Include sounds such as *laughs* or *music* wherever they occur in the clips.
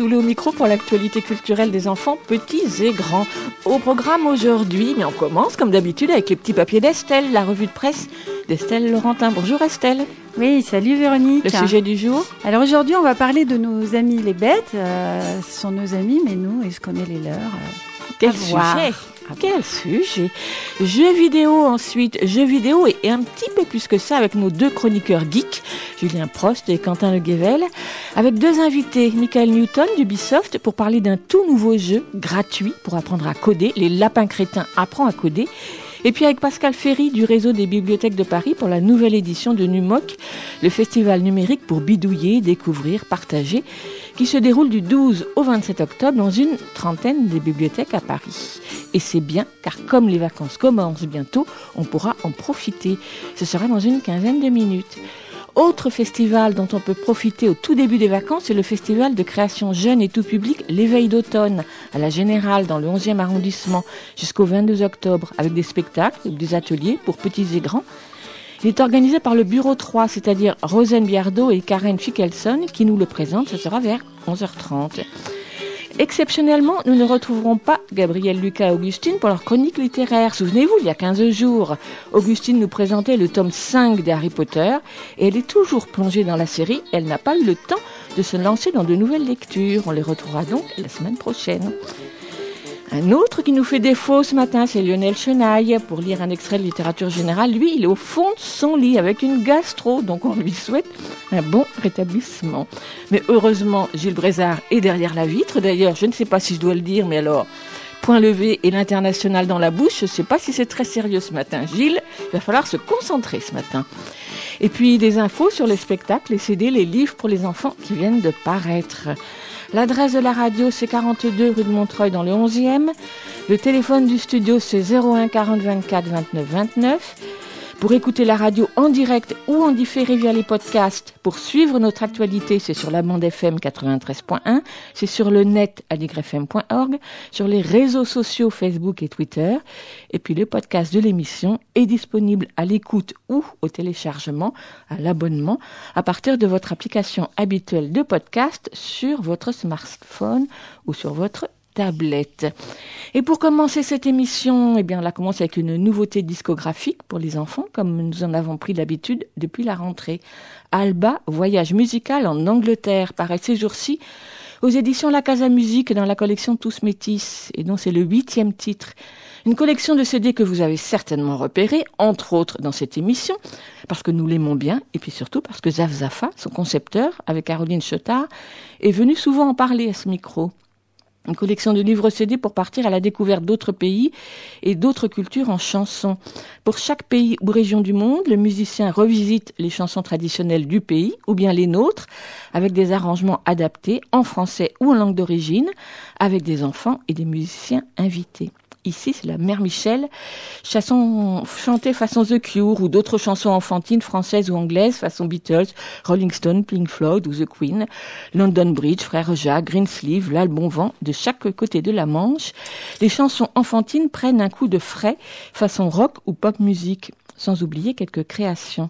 Soulé au micro pour l'actualité culturelle des enfants petits et grands. Au programme aujourd'hui, mais on commence comme d'habitude avec les petits papiers d'Estelle, la revue de presse d'Estelle Laurentin. Bonjour Estelle. Oui, salut Véronique. Le sujet du jour Alors aujourd'hui, on va parler de nos amis les bêtes. Euh, ce sont nos amis, mais nous, est-ce qu'on est les leurs? Euh, Quel sujet? Quel sujet. Jeux vidéo ensuite, jeux vidéo et un petit peu plus que ça avec nos deux chroniqueurs geeks, Julien Prost et Quentin Le Guével, avec deux invités, Michael Newton d'Ubisoft pour parler d'un tout nouveau jeu gratuit pour apprendre à coder, les lapins crétins apprend à coder, et puis avec Pascal Ferry du réseau des bibliothèques de Paris pour la nouvelle édition de NUMOC, le festival numérique pour bidouiller, découvrir, partager, qui se déroule du 12 au 27 octobre dans une trentaine de bibliothèques à Paris. Et c'est bien, car comme les vacances commencent bientôt, on pourra en profiter. Ce sera dans une quinzaine de minutes. Autre festival dont on peut profiter au tout début des vacances, c'est le festival de création jeune et tout public L'éveil d'automne à la Générale dans le 11e arrondissement jusqu'au 22 octobre avec des spectacles des ateliers pour petits et grands. Il est organisé par le Bureau 3, c'est-à-dire Rosen Biardo et Karen Schickelson qui nous le présentent. Ce sera vers 11h30. Exceptionnellement, nous ne retrouverons pas Gabriel Lucas et Augustine pour leur chronique littéraire. Souvenez-vous, il y a 15 jours, Augustine nous présentait le tome 5 d'Harry Potter et elle est toujours plongée dans la série. Elle n'a pas eu le temps de se lancer dans de nouvelles lectures. On les retrouvera donc la semaine prochaine. Un autre qui nous fait défaut ce matin, c'est Lionel Chenaille pour lire un extrait de littérature générale. Lui, il est au fond de son lit avec une gastro, donc on lui souhaite un bon rétablissement. Mais heureusement, Gilles Brézard est derrière la vitre. D'ailleurs, je ne sais pas si je dois le dire, mais alors, point levé et l'international dans la bouche, je ne sais pas si c'est très sérieux ce matin. Gilles, il va falloir se concentrer ce matin. Et puis des infos sur les spectacles, les CD, les livres pour les enfants qui viennent de paraître. L'adresse de la radio, c'est 42 rue de Montreuil dans le 11e. Le téléphone du studio, c'est 01 40 24 29 29. Pour écouter la radio en direct ou en différé via les podcasts, pour suivre notre actualité, c'est sur la bande FM 93.1, c'est sur le net aligrefm.org, sur les réseaux sociaux Facebook et Twitter, et puis le podcast de l'émission est disponible à l'écoute ou au téléchargement, à l'abonnement, à partir de votre application habituelle de podcast sur votre smartphone ou sur votre Et pour commencer cette émission, eh bien, on la commence avec une nouveauté discographique pour les enfants, comme nous en avons pris l'habitude depuis la rentrée. Alba, voyage musical en Angleterre, paraît ces jours-ci aux éditions La Casa Musique dans la collection Tous Métis, et dont c'est le huitième titre. Une collection de CD que vous avez certainement repéré, entre autres dans cette émission, parce que nous l'aimons bien, et puis surtout parce que Zaf Zafa, son concepteur, avec Caroline Chotard, est venu souvent en parler à ce micro une collection de livres CD pour partir à la découverte d'autres pays et d'autres cultures en chansons. Pour chaque pays ou région du monde, le musicien revisite les chansons traditionnelles du pays ou bien les nôtres avec des arrangements adaptés en français ou en langue d'origine avec des enfants et des musiciens invités. Ici, c'est la Mère Michel, chanson chantée façon The Cure ou d'autres chansons enfantines françaises ou anglaises façon Beatles, Rolling Stone, Pink Floyd ou The Queen, London Bridge, Frère Jacques, Greensleeve, L'Albon Vent, de chaque côté de la Manche. Les chansons enfantines prennent un coup de frais façon rock ou pop musique, sans oublier quelques créations.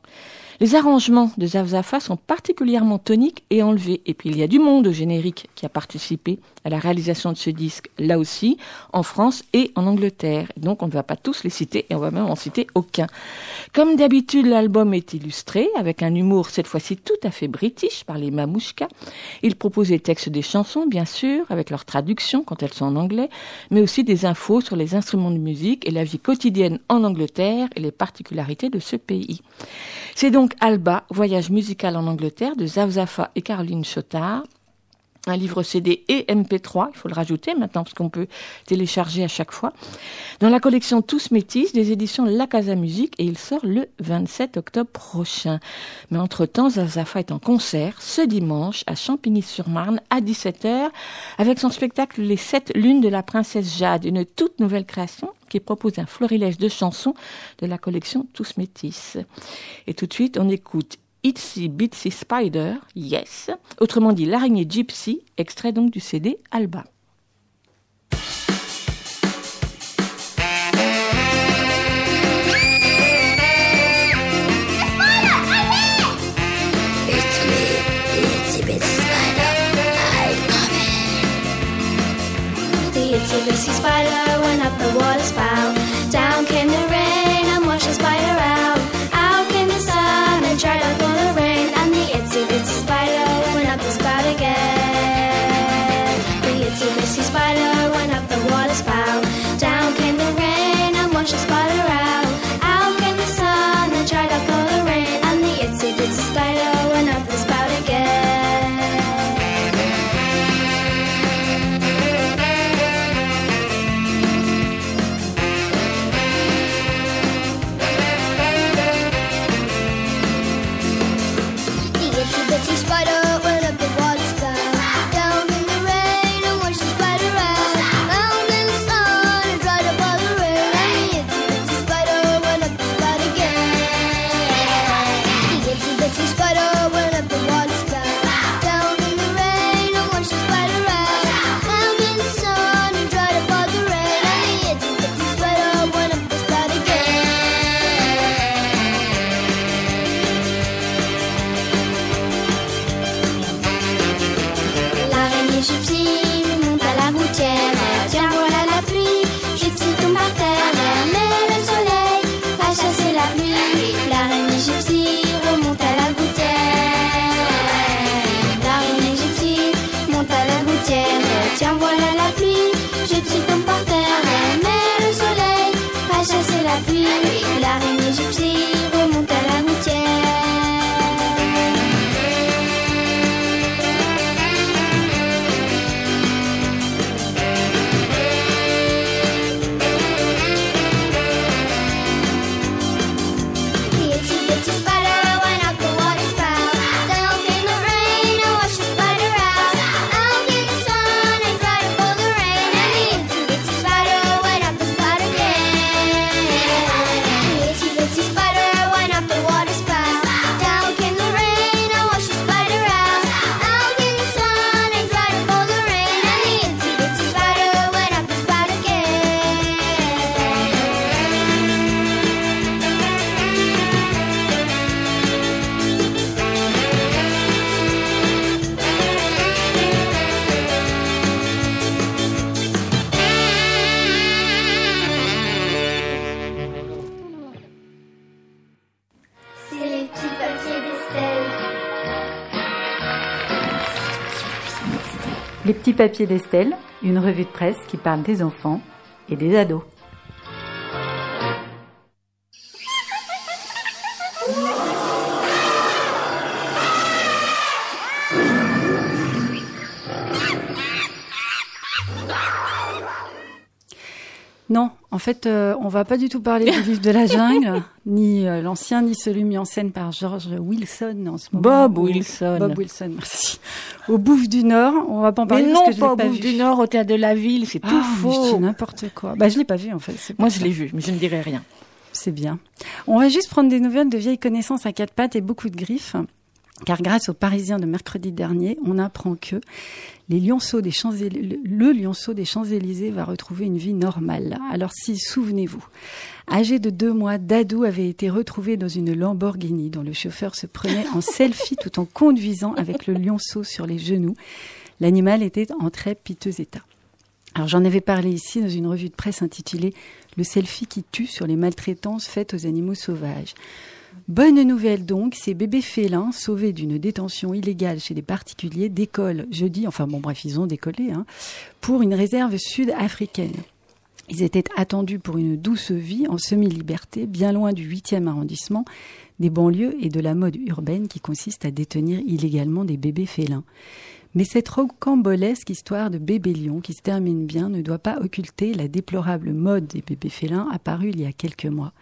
Les arrangements de Zavzafa sont particulièrement toniques et enlevés. Et puis il y a du monde au générique qui a participé à la réalisation de ce disque, là aussi, en France et en Angleterre. donc on ne va pas tous les citer et on va même en citer aucun. Comme d'habitude, l'album est illustré avec un humour cette fois-ci tout à fait british par les Mamouchka. Il propose les textes des chansons, bien sûr, avec leur traduction quand elles sont en anglais, mais aussi des infos sur les instruments de musique et la vie quotidienne en Angleterre et les particularités de ce pays. C'est donc Alba, voyage musical en Angleterre de Zavzafa et Caroline Chotard. Un livre CD et MP3, il faut le rajouter maintenant parce qu'on peut télécharger à chaque fois, dans la collection Tous Métis des éditions La Casa Musique et il sort le 27 octobre prochain. Mais entre-temps, Zazafa est en concert ce dimanche à Champigny-sur-Marne à 17h avec son spectacle Les Sept Lunes de la Princesse Jade, une toute nouvelle création qui propose un florilège de chansons de la collection Tous Métis. Et tout de suite, on écoute Itsy Bitsy Spider, Yes, autrement dit l'araignée gypsy, extrait donc du CD Alba. Les petits papiers d'Estelle, une revue de presse qui parle des enfants et des ados. Fait, euh, on va pas du tout parler du livre de la jungle, *laughs* ni euh, l'ancien, ni celui mis en scène par George Wilson en ce moment. Bob Wilson. Bob Wilson, merci. Au Bouffe du Nord, on va pas en parler Mais parce non, que je pas au pas vu. du Nord, au théâtre de la ville, c'est tout Ah, je faux. dis n'importe quoi. Bah, je l'ai pas vu en fait. Moi, je l'ai vu, mais je ne dirai rien. C'est bien. On va juste prendre des nouvelles de vieilles connaissances à quatre pattes et beaucoup de griffes. Car grâce aux Parisiens de mercredi dernier, on apprend que les lionceaux des Champs le le lionceau des Champs-Élysées va retrouver une vie normale. Alors si, souvenez-vous, âgé de deux mois, Dadou avait été retrouvé dans une Lamborghini dont le chauffeur se prenait en *laughs* selfie tout en conduisant avec le lionceau sur les genoux. L'animal était en très piteux état. Alors j'en avais parlé ici dans une revue de presse intitulée Le selfie qui tue sur les maltraitances faites aux animaux sauvages. Bonne nouvelle donc, ces bébés félins sauvés d'une détention illégale chez des particuliers décollent jeudi, enfin bon bref ils ont décollé, hein, pour une réserve sud-africaine. Ils étaient attendus pour une douce vie en semi-liberté, bien loin du 8e arrondissement, des banlieues et de la mode urbaine qui consiste à détenir illégalement des bébés félins. Mais cette rocambolesque histoire de bébé lion qui se termine bien ne doit pas occulter la déplorable mode des bébés félins apparue il y a quelques mois.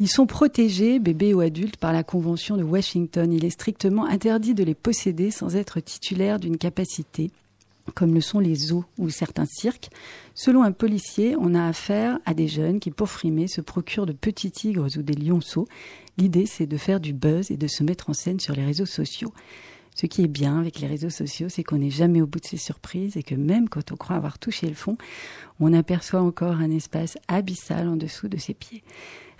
Ils sont protégés, bébés ou adultes, par la Convention de Washington. Il est strictement interdit de les posséder sans être titulaire d'une capacité, comme le sont les zoos ou certains cirques. Selon un policier, on a affaire à des jeunes qui, pour frimer, se procurent de petits tigres ou des lionceaux. L'idée, c'est de faire du buzz et de se mettre en scène sur les réseaux sociaux. Ce qui est bien avec les réseaux sociaux, c'est qu'on n'est jamais au bout de ses surprises et que même quand on croit avoir touché le fond, on aperçoit encore un espace abyssal en dessous de ses pieds.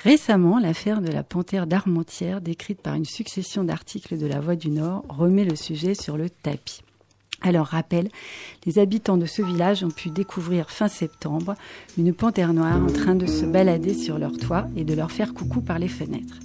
Récemment, l'affaire de la panthère d'Armentières, décrite par une succession d'articles de la Voix du Nord, remet le sujet sur le tapis. Alors, rappel, les habitants de ce village ont pu découvrir fin septembre une panthère noire en train de se balader sur leur toit et de leur faire coucou par les fenêtres.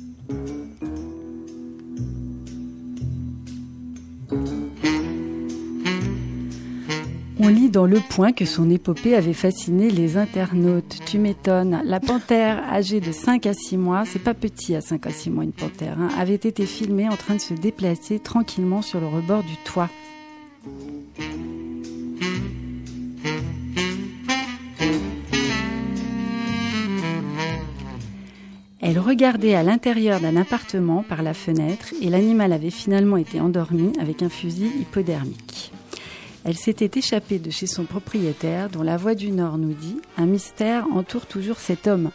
On lit dans Le Point que son épopée avait fasciné les internautes. Tu m'étonnes. La panthère, âgée de 5 à 6 mois, c'est pas petit à 5 à 6 mois une panthère, hein, avait été filmée en train de se déplacer tranquillement sur le rebord du toit. Elle regardait à l'intérieur d'un appartement par la fenêtre et l'animal avait finalement été endormi avec un fusil hypodermique. Elle s'était échappée de chez son propriétaire, dont la voix du Nord nous dit Un mystère entoure toujours cet homme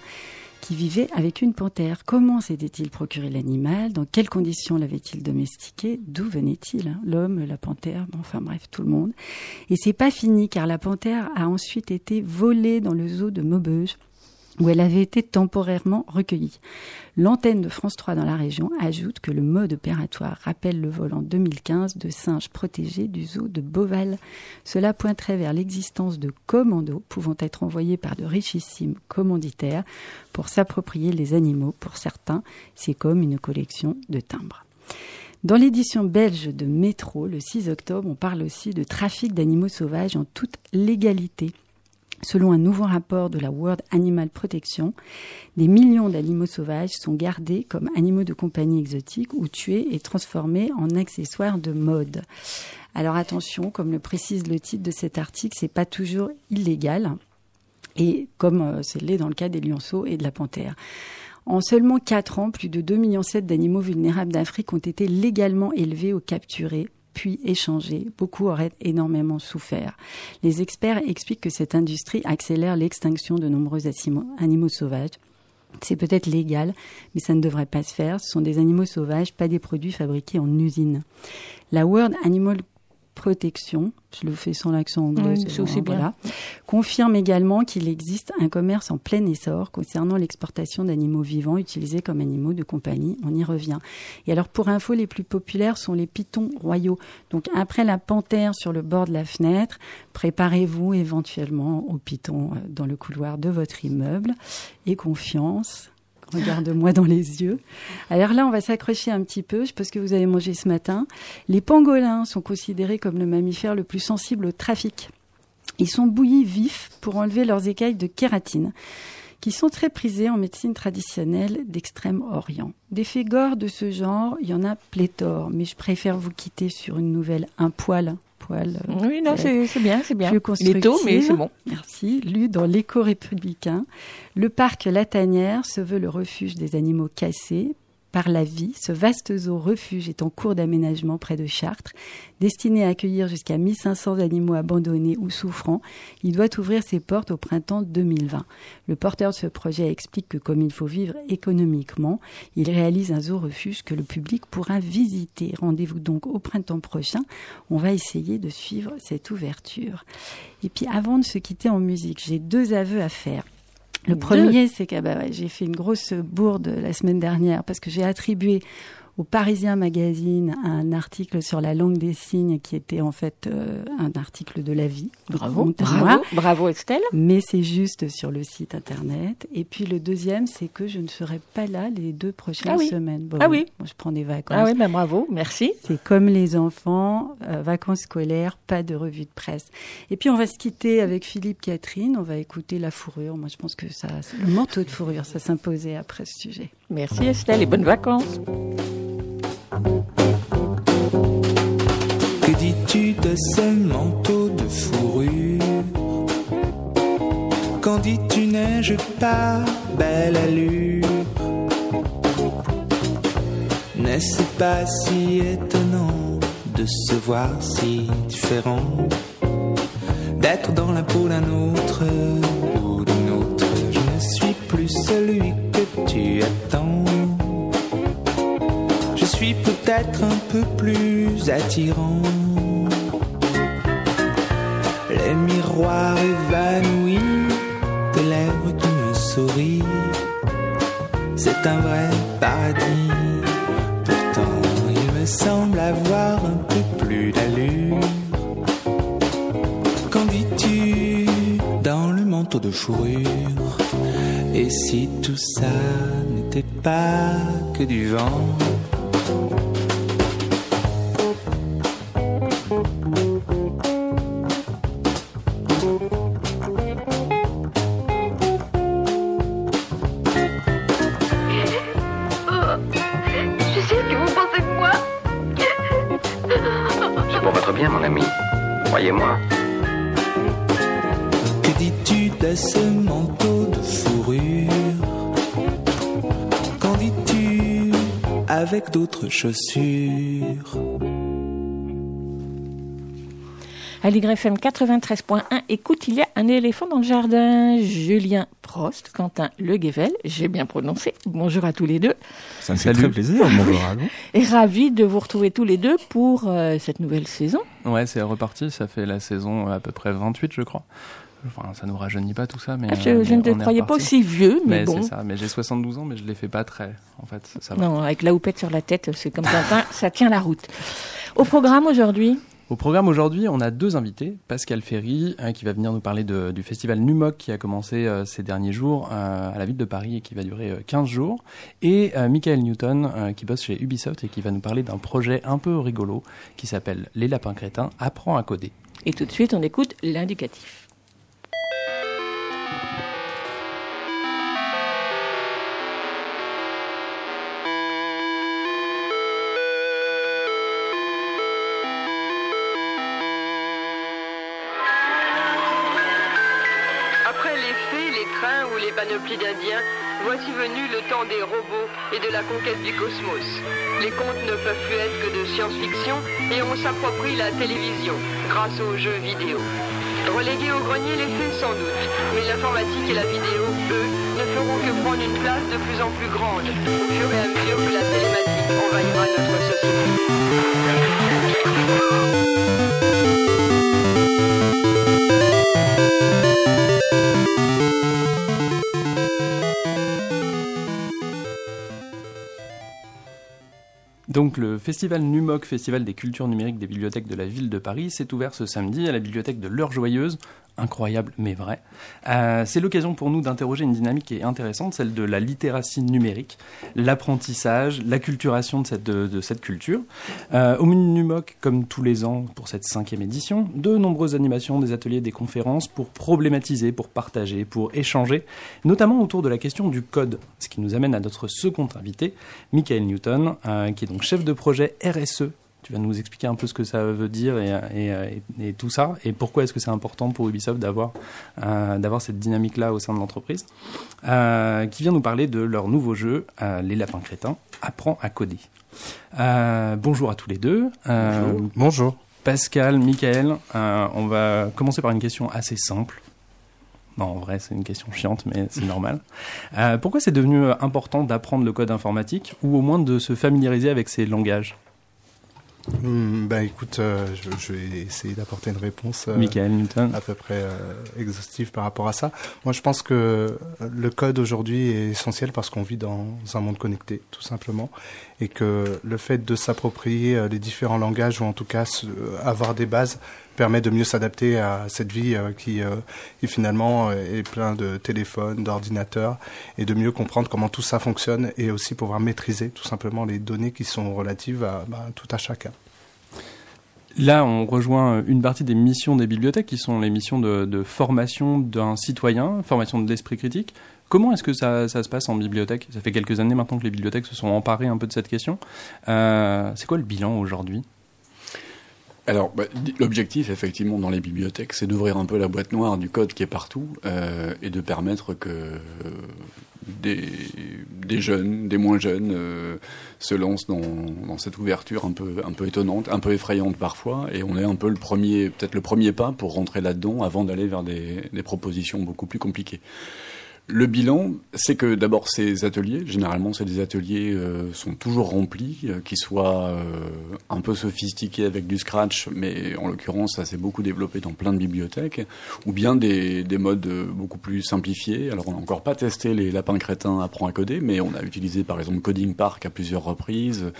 qui vivait avec une panthère. Comment s'était-il procuré l'animal? Dans quelles conditions l'avait-il domestiqué? D'où venait-il hein? L'homme, la panthère, bon, enfin bref, tout le monde. Et c'est pas fini car la panthère a ensuite été volée dans le zoo de Maubeuge où elle avait été temporairement recueillie. L'antenne de France 3 dans la région ajoute que le mode opératoire rappelle le vol en 2015 de singes protégés du zoo de Beauval. Cela pointerait vers l'existence de commandos pouvant être envoyés par de richissimes commanditaires pour s'approprier les animaux. Pour certains, c'est comme une collection de timbres. Dans l'édition belge de Métro, le 6 octobre, on parle aussi de trafic d'animaux sauvages en toute légalité. Selon un nouveau rapport de la World Animal Protection, des millions d'animaux sauvages sont gardés comme animaux de compagnie exotiques ou tués et transformés en accessoires de mode. Alors attention, comme le précise le titre de cet article, c'est pas toujours illégal. Et comme euh, c'est l'est dans le cas des lionceaux et de la panthère. En seulement 4 ans, plus de 2,7 millions d'animaux vulnérables d'Afrique ont été légalement élevés ou capturés puis échangés. Beaucoup auraient énormément souffert. Les experts expliquent que cette industrie accélère l'extinction de nombreux animaux sauvages. C'est peut-être légal, mais ça ne devrait pas se faire. Ce sont des animaux sauvages, pas des produits fabriqués en usine. La World Animal Protection, je le fais sans l'accent anglais, Oui, c'est bien. voilà, confirme également qu'il existe un commerce en plein essor concernant l'exportation d'animaux vivants utilisés comme animaux de compagnie. On y revient. Et alors, pour info, les plus populaires sont les pitons royaux. Donc, après la panthère sur le bord de la fenêtre, préparez-vous éventuellement au python euh, dans le couloir de votre immeuble. Et confiance. Regarde-moi dans les yeux. Alors là, on va s'accrocher un petit peu. Je ce que vous avez mangé ce matin. Les pangolins sont considérés comme le mammifère le plus sensible au trafic. Ils sont bouillis vifs pour enlever leurs écailles de kératine, qui sont très prisées en médecine traditionnelle d'Extrême-Orient. Des gore de ce genre, il y en a pléthore, mais je préfère vous quitter sur une nouvelle un poil. Euh, Oui, non, c'est bien, c'est bien. plus Il est tôt, mais constructive. c'est bon. Merci. Lu dans l'écho républicain. Le parc Latanière se veut le refuge des animaux cassés par la vie. Ce vaste zoo refuge est en cours d'aménagement près de Chartres. Destiné à accueillir jusqu'à 1500 animaux abandonnés ou souffrants, il doit ouvrir ses portes au printemps 2020. Le porteur de ce projet explique que comme il faut vivre économiquement, il réalise un zoo refuge que le public pourra visiter. Rendez-vous donc au printemps prochain. On va essayer de suivre cette ouverture. Et puis avant de se quitter en musique, j'ai deux aveux à faire. Le premier, c'est que bah, ouais, j'ai fait une grosse bourde la semaine dernière parce que j'ai attribué au Parisien Magazine un article sur la langue des signes qui était en fait euh, un article de la vie. Bravo, bravo, bravo Estelle. Mais c'est juste sur le site internet. Et puis le deuxième, c'est que je ne serai pas là les deux prochaines Ah oui. semaines. Bon, Ah oui. moi, je prends des vacances. Ah oui, ben bravo, merci. C'est comme les enfants, euh, vacances scolaires, pas de revue de presse. Et puis on va se quitter avec Philippe Catherine, on va écouter la fourrure. Moi je pense que ça, le manteau de fourrure, ça s'imposait après ce sujet. Merci Estelle et bonnes vacances. Que dis-tu de ce manteau de fourrure? Quand dis-tu neige pas belle allure? N'est-ce pas si étonnant de se voir si différent? D'être dans la peau d'un autre plus celui que tu attends. Je suis peut-être un peu plus attirant. Les miroirs évanouis Tes lèvres qui me sourient. C'est un vrai paradis. Pourtant, il me semble avoir un peu plus d'allure. Qu'en dis-tu dans le manteau de fourrure? Et si tout ça n'était pas que du vent avec d'autres chaussures À l'YFM 93.1, écoute, il y a un éléphant dans le jardin. Julien Prost, Quentin Le Guével, j'ai bien prononcé. Bonjour à tous les deux. Ça me fait très plaisir, bonjour à vous. Et ravi de vous retrouver tous les deux pour euh, cette nouvelle saison. Ouais, c'est reparti, ça fait la saison à peu près 28, je crois. Enfin, ça nous rajeunit pas tout ça, mais. Ah, je, je ne te croyais pas aussi vieux, mais, Mais bon. c'est ça, mais j'ai 72 ans, mais je les fais pas très, en fait, ça va. Non, avec la houppette sur la tête, c'est comme Quentin, *laughs* ça tient la route. Au programme aujourd'hui, Au programme aujourd'hui, on a deux invités. Pascal Ferry, euh, qui va venir nous parler de- du festival Numoc qui a commencé euh, ces derniers jours euh, à la ville de Paris et qui va durer euh, 15 jours. Et euh, Michael Newton, euh, qui bosse chez Ubisoft et qui va nous parler d'un projet un peu rigolo qui s'appelle Les Lapins Crétins apprend à coder. et tout de suite, on écoute l'indicatif. Voici venu le temps des robots et de la conquête du cosmos. Les contes ne peuvent plus être que de science-fiction et on s'approprie la télévision grâce aux jeux vidéo. Relégués au grenier les faits sans doute, mais l'informatique et la vidéo, eux, ne feront que prendre une place de plus en plus grande au fur et à mesure que la télématique envahira notre société. Donc le festival Numoc, festival des cultures numériques des bibliothèques de la ville de Paris, s'est ouvert ce samedi à la bibliothèque de l'Heure Joyeuse. Incroyable mais vrai. Euh, c'est l'occasion pour nous d'interroger une dynamique qui est intéressante, celle de la littératie numérique, l'apprentissage, l'acculturation de cette, de, de cette culture. Euh, au menu Numoc, comme tous les ans pour cette cinquième édition, de nombreuses animations, des ateliers, des conférences pour problématiser, pour partager, pour échanger, notamment autour de la question du code, ce qui nous amène à notre second invité, Michael Newton, euh, qui est donc chef de projet RSE. Tu vas nous expliquer un peu ce que ça veut dire et, et- et- et tout ça, et pourquoi est-ce que c'est important pour Ubisoft d'avoir euh, d'avoir cette dynamique-là au sein de l'entreprise, euh, qui vient nous parler de leur nouveau jeu, euh, Les Lapins Crétins, Apprends à coder. Bonjour à tous les deux. Euh, Bonjour. Pascal, Michael, on va commencer par une question assez simple. Non, en vrai, c'est une question chiante, mais c'est normal. Pourquoi c'est devenu important d'apprendre le code informatique ou au moins de se familiariser avec ces langages? Hmm, bah écoute, euh, je, je vais essayer d'apporter une réponse euh, Michael Newton. à peu près euh, exhaustive par rapport à ça. Moi, je pense que le code aujourd'hui est essentiel parce qu'on vit dans un monde connecté, tout simplement, et que le fait de s'approprier euh, les différents langages ou en tout cas se- avoir des bases permet de mieux s'adapter à cette vie euh, qui, euh, finalement euh, est plein de téléphones, d'ordinateurs, et de mieux comprendre comment tout ça fonctionne et aussi pouvoir maîtriser tout simplement les données qui sont relatives à bah, tout à chacun. Là, on rejoint euh, une partie des missions des bibliothèques qui sont les missions de formation d'un citoyen, formation de l'esprit critique. Comment est-ce que ça, se passe en bibliothèque? Ça fait quelques années maintenant que les bibliothèques se sont emparées un peu de cette question. Euh, c'est quoi le bilan aujourd'hui? Alors, bah, l'objectif, effectivement, dans les bibliothèques, c'est d'ouvrir un peu la boîte noire du code qui est partout euh, et de permettre que des, jeunes, des moins jeunes, euh, se lancent dans, cette ouverture un peu, un peu étonnante, un peu effrayante parfois, et on est un peu le premier, peut-être le premier pas pour rentrer là-dedans avant d'aller vers des propositions beaucoup plus compliquées. Le bilan, c'est que d'abord ces ateliers, généralement des ateliers euh, sont toujours remplis, euh, qui soient euh, un peu sophistiqués avec du scratch, mais en l'occurrence ça s'est beaucoup développé dans plein de bibliothèques, ou bien des, des modes euh, beaucoup plus simplifiés. Alors on n'a encore pas testé les lapins crétins apprend à coder, mais on a utilisé par exemple Coding Park à plusieurs reprises.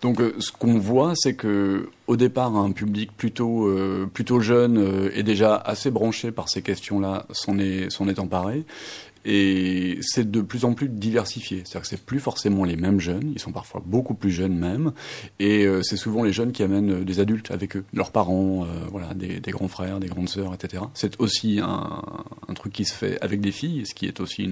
Donc euh, ce qu'on voit, c'est que au départ, un public plutôt plutôt jeune et déjà assez branché par ces questions-là s'en est s'en est emparé. Et c'est de plus en plus diversifié. C'est-à-dire que c'est plus forcément les mêmes jeunes, ils sont parfois beaucoup plus jeunes même, et euh, c'est souvent les jeunes qui amènent euh, des adultes avec eux, leurs parents, euh, voilà, des, grands frères, des grandes sœurs, etc. C'est aussi un, truc qui se fait avec des filles, ce qui est aussi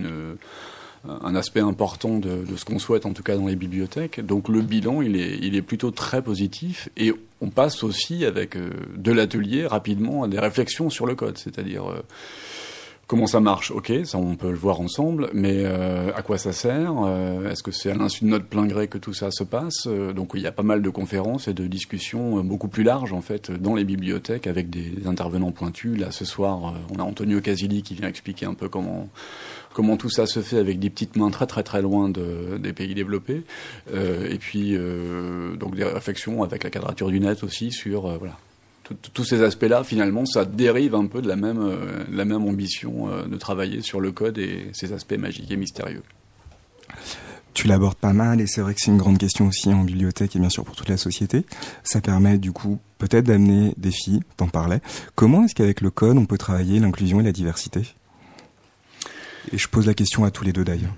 un aspect important de, ce qu'on souhaite en tout cas dans les bibliothèques. Donc le bilan, il est, plutôt très positif et on passe aussi avec de l'atelier rapidement à des réflexions sur le code, c'est-à-dire comment ça marche, ok, ça on peut le voir ensemble, mais euh, à quoi ça sert? Euh, Est-ce que c'est à l'insu de notre plein gré que tout ça se passe? Euh, Donc il y a pas mal de conférences et de discussions euh, beaucoup plus larges en fait dans les bibliothèques avec des intervenants pointus. Là ce soir, on a Antonio Casilli qui vient expliquer un peu comment comment tout ça se fait avec des petites mains très très très loin de, des pays développés. Et puis donc des réflexions avec la quadrature du net aussi sur voilà tous ces aspects-là, finalement, ça dérive un peu de la même, euh, de la même ambition euh, de travailler sur le code et ses aspects magiques et mystérieux. Tu l'abordes pas mal et c'est vrai que c'est une grande question aussi en bibliothèque et bien sûr pour toute la société. Ça permet du coup peut-être d'amener des filles, t'en parlais. Comment est-ce qu'avec le code on peut travailler l'inclusion et la diversité? Et je pose la question à tous les deux d'ailleurs.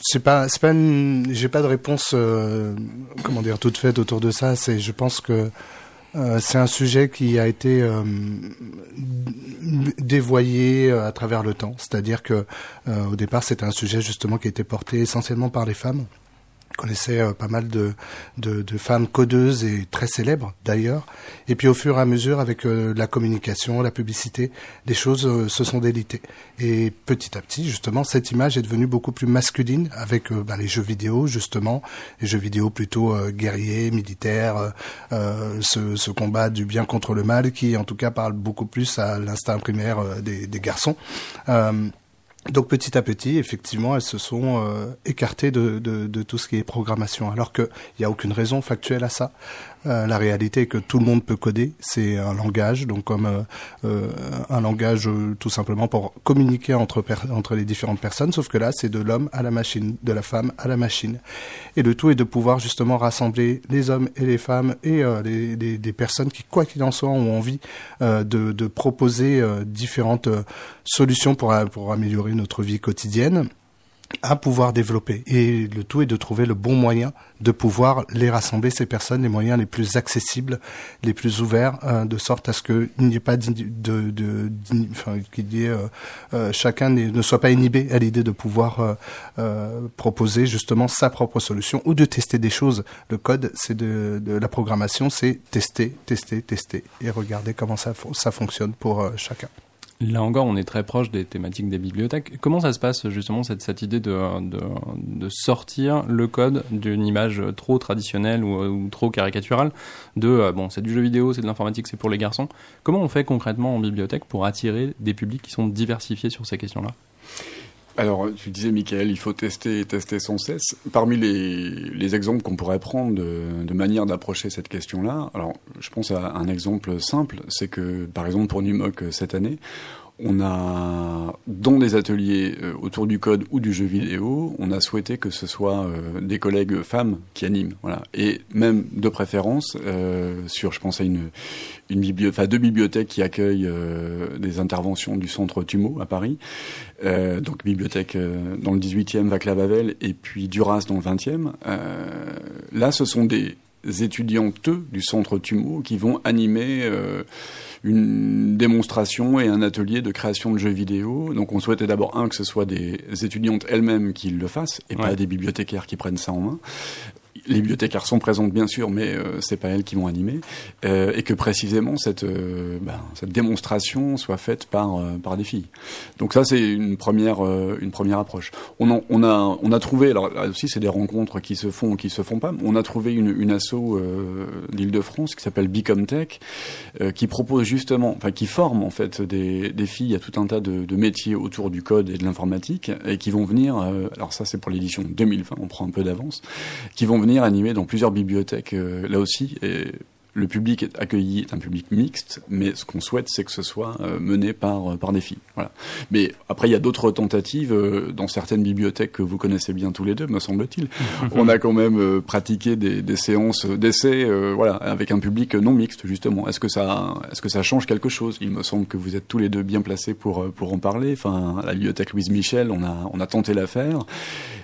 C'est pas, c'est pas, une- j'ai pas de réponse, euh, comment dire, toute faite autour de ça. C'est, je pense que euh, c'est un sujet qui a été euh, dévoyé euh, à travers le temps. C'est-à-dire que au départ, c'était un sujet justement qui été porté essentiellement par les femmes. Connaissais euh, pas mal de, de, de femmes codeuses et très célèbres d'ailleurs. Et puis au fur et à mesure, avec euh, la communication, la publicité, les choses euh, se sont délitées. Et petit à petit, justement, cette image est devenue beaucoup plus masculine avec bah, les jeux vidéo, justement, les jeux vidéo plutôt guerriers, militaires, ce, ce combat du bien contre le mal, qui en tout cas parle beaucoup plus à l'instinct primaire des, des garçons. Donc petit à petit, effectivement, elles se sont euh, écartées de, de, de tout ce qui est programmation, alors qu'il n'y a aucune raison factuelle à ça. Euh, la réalité est que tout le monde peut coder, c'est un langage, donc comme euh, euh, un langage tout simplement pour communiquer entre, les différentes personnes, sauf que là, c'est de l'homme à la machine, de la femme à la machine. Et le tout est de pouvoir justement rassembler les hommes et les femmes et les, personnes qui, quoi qu'il en soit, ont envie de, proposer différentes solutions pour améliorer notre vie quotidienne à pouvoir développer. Et le tout est de trouver le bon moyen de pouvoir les rassembler, ces personnes, les moyens les plus accessibles, les plus ouverts, euh, de sorte à ce qu'il n'y ait pas de, de, d'ini- enfin, qu'il y ait, euh, euh, chacun ne soit pas inhibé à l'idée de pouvoir euh, euh, proposer justement sa propre solution ou de tester des choses. Le code, c'est de, de la programmation, c'est tester, tester, tester et regarder comment ça, ça fonctionne pour chacun. Là encore, on est très proche des thématiques des bibliothèques. Comment ça se passe justement cette, cette idée de, de, de sortir le code d'une image trop traditionnelle ou, ou trop caricaturale de euh, bon, c'est du jeu vidéo, c'est de l'informatique, c'est pour les garçons. Comment on fait concrètement en bibliothèque pour attirer des publics qui sont diversifiés sur ces questions-là? Alors, tu disais, Michael, il faut tester et tester sans cesse. Parmi les, les exemples qu'on pourrait prendre de, de manière d'approcher cette question-là, alors je pense à un exemple simple, c'est que, par exemple, pour Numoc euh, cette année, on a, dans des ateliers euh, autour du code ou du jeu vidéo, on a souhaité que ce soit euh, des collègues femmes qui animent, voilà, et même de préférence euh, sur, je pense à une, une bibliothèque, deux bibliothèques qui accueillent des interventions du centre Tumo à Paris, donc bibliothèque dans le 18e, Vaclav-Havel, et puis Duras dans le 20e. Euh, là, ce sont des étudiantes du centre Tumo qui vont animer une démonstration et un atelier de création de jeux vidéo. Donc on souhaitait d'abord, un, que ce soit des étudiantes elles-mêmes qui le fassent, et pas des bibliothécaires qui prennent ça en main. Les bibliothécaires sont présentes bien sûr, mais euh, c'est pas elles qui vont animer, euh, et que précisément cette euh, ben, cette démonstration soit faite par euh, par des filles. Donc ça c'est une première euh, une première approche. On en- on a on a trouvé alors là aussi c'est des rencontres qui se font qui se font pas. On a trouvé une une asso euh, d'Île-de-France qui s'appelle Bicomtech euh, qui propose justement enfin qui forme en fait des des filles à tout un tas de, de métiers autour du code et de l'informatique et qui vont venir alors ça c'est pour l'édition 2020 on prend un peu d'avance qui vont venir animer dans plusieurs bibliothèques euh, là aussi. Et le public est accueilli est un public mixte, mais ce qu'on souhaite, c'est que ce soit euh, mené par, euh, par des filles. Voilà. Mais après, il y a d'autres tentatives dans certaines bibliothèques que vous connaissez bien tous les deux, me semble-t-il. *laughs* On a quand même pratiqué des, des séances d'essai, euh, voilà, avec un public non mixte justement. Est-ce que ça, est-ce que ça change quelque chose? Il me semble que vous êtes tous les deux bien placés pour pour en parler. Enfin, à la bibliothèque Louise Michel, on a on a tenté l'affaire.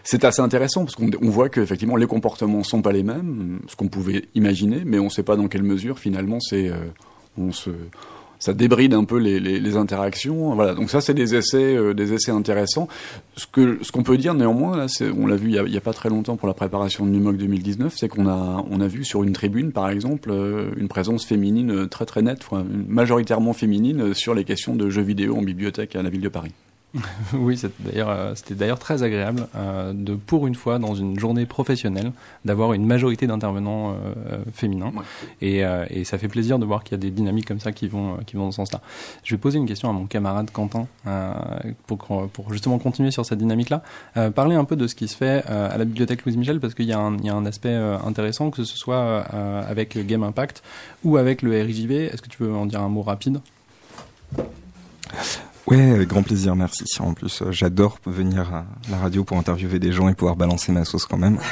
C'est assez intéressant parce qu'on on voit qu'effectivement les comportements sont pas les mêmes, ce qu'on pouvait imaginer, mais on ne sait pas dans quelle mesure finalement c'est euh, on se ça débride un peu les, interactions. Voilà, donc ça c'est des essais, euh, des essais intéressants. Ce que ce qu'on peut dire néanmoins, là, on l'a vu il y, a, pas très longtemps pour la préparation de NUMOC 2019, c'est qu'on a on a vu sur une tribune par exemple euh, une présence féminine euh, très très nette, majoritairement féminine euh, sur les questions de jeux vidéo en bibliothèque à la ville de Paris. *laughs* oui, euh, c'était d'ailleurs très agréable euh, de, pour une fois, dans une journée professionnelle, d'avoir une majorité d'intervenants euh, féminins. Et, et ça fait plaisir de voir qu'il y a des dynamiques comme ça qui vont, qui vont dans ce sens-là. Je vais poser une question à mon camarade Quentin pour, justement continuer sur cette dynamique-là. Parler un peu de ce qui se fait à la bibliothèque Louise Michel parce qu'il y, a un- il y a un aspect intéressant, que ce soit avec Game Impact ou avec le RJV. Est-ce que tu peux en dire un mot rapide? Ouais, avec grand plaisir, merci. En plus, euh, j'adore venir à la radio pour interviewer des gens et pouvoir balancer ma sauce quand même. *laughs*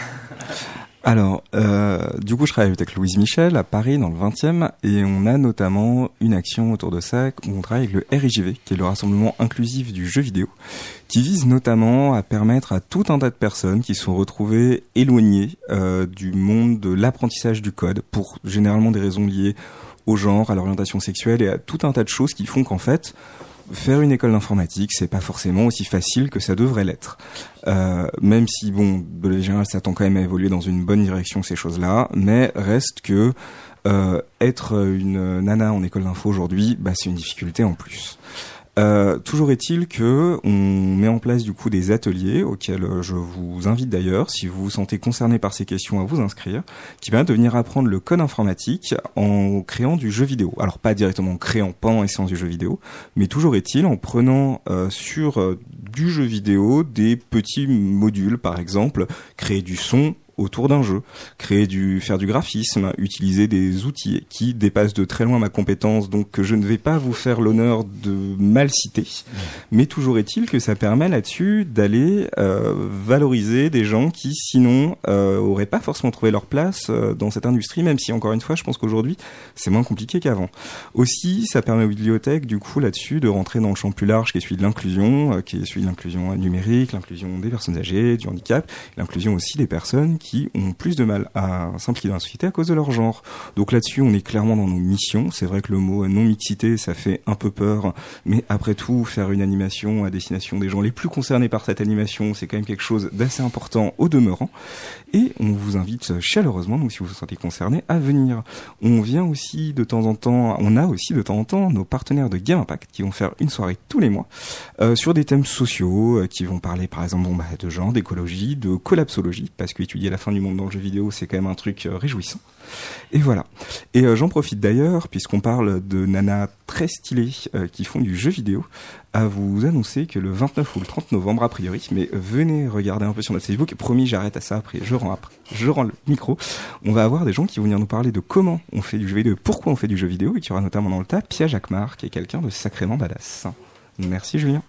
Alors, euh, du coup, je travaille avec Louise Michel à Paris, dans le 20e, et on a notamment une action autour de ça où on travaille avec le RIJV, qui est le Rassemblement inclusif du jeu vidéo, qui vise notamment à permettre à tout un tas de personnes qui sont retrouvées éloignées euh, du monde de l'apprentissage du code, pour généralement des raisons liées au genre, à l'orientation sexuelle et à tout un tas de choses qui font qu'en fait, faire une école d'informatique, c'est pas forcément aussi facile que ça devrait l'être. Euh, même si, bon, de manière ça tend quand même à évoluer dans une bonne direction, ces choses-là, mais reste que euh, être une nana en école d'info aujourd'hui, bah, c'est une difficulté en plus. Euh, toujours est-il que on met en place du coup des ateliers auxquels euh, je vous invite d'ailleurs, si vous vous sentez concerné par ces questions, à vous inscrire, qui permettent de venir apprendre le code informatique en créant du jeu vidéo. Alors pas directement en créant pendant les séances du jeu vidéo, mais toujours est-il en prenant euh, sur du jeu vidéo des petits modules, par exemple, créer du son autour d'un jeu, créer du, faire du graphisme, utiliser des outils qui dépassent de très loin ma compétence, donc que je ne vais pas vous faire l'honneur de mal citer. Mais toujours est-il que ça permet là-dessus d'aller euh, valoriser des gens qui sinon euh, auraient pas forcément trouvé leur place euh, dans cette industrie, même si encore une fois, je pense qu'aujourd'hui c'est moins compliqué qu'avant. Aussi, ça permet aux bibliothèques du coup là-dessus de rentrer dans le champ plus large qui est celui de l'inclusion, euh, qui est celui de l'inclusion numérique, l'inclusion des personnes âgées, du handicap, l'inclusion aussi des personnes qui ont plus de mal à s'impliquer dans la société à cause de leur genre. Donc là-dessus, on est clairement dans nos missions. C'est vrai que le mot non-mixité, ça fait un peu peur, mais après tout, faire une animation à destination des gens les plus concernés par cette animation, c'est quand même quelque chose d'assez important au demeurant. Et on vous invite chaleureusement, donc si vous vous sentez concerné, à venir. On vient aussi de temps en temps, on a aussi de temps en temps nos partenaires de Game Impact qui vont faire une soirée tous les mois euh, sur des thèmes sociaux, euh, qui vont parler par exemple bah, de genre, d'écologie, de collapsologie, parce qu'étudier la fin du monde dans le jeu vidéo, c'est quand même un truc euh, réjouissant. Et voilà. Et euh, j'en profite d'ailleurs, puisqu'on parle de nanas très stylées euh, qui font du jeu vidéo, à vous annoncer que le 29 ou le 30 novembre, a priori, mais venez regarder un peu sur notre Facebook, promis, j'arrête à ça après, je rends après, je rends le micro. On va avoir des gens qui vont venir nous parler de comment on fait du jeu vidéo, pourquoi on fait du jeu vidéo, et qui aura notamment dans le tas Pia Jacquemart, qui est quelqu'un de sacrément badass. Merci Julien.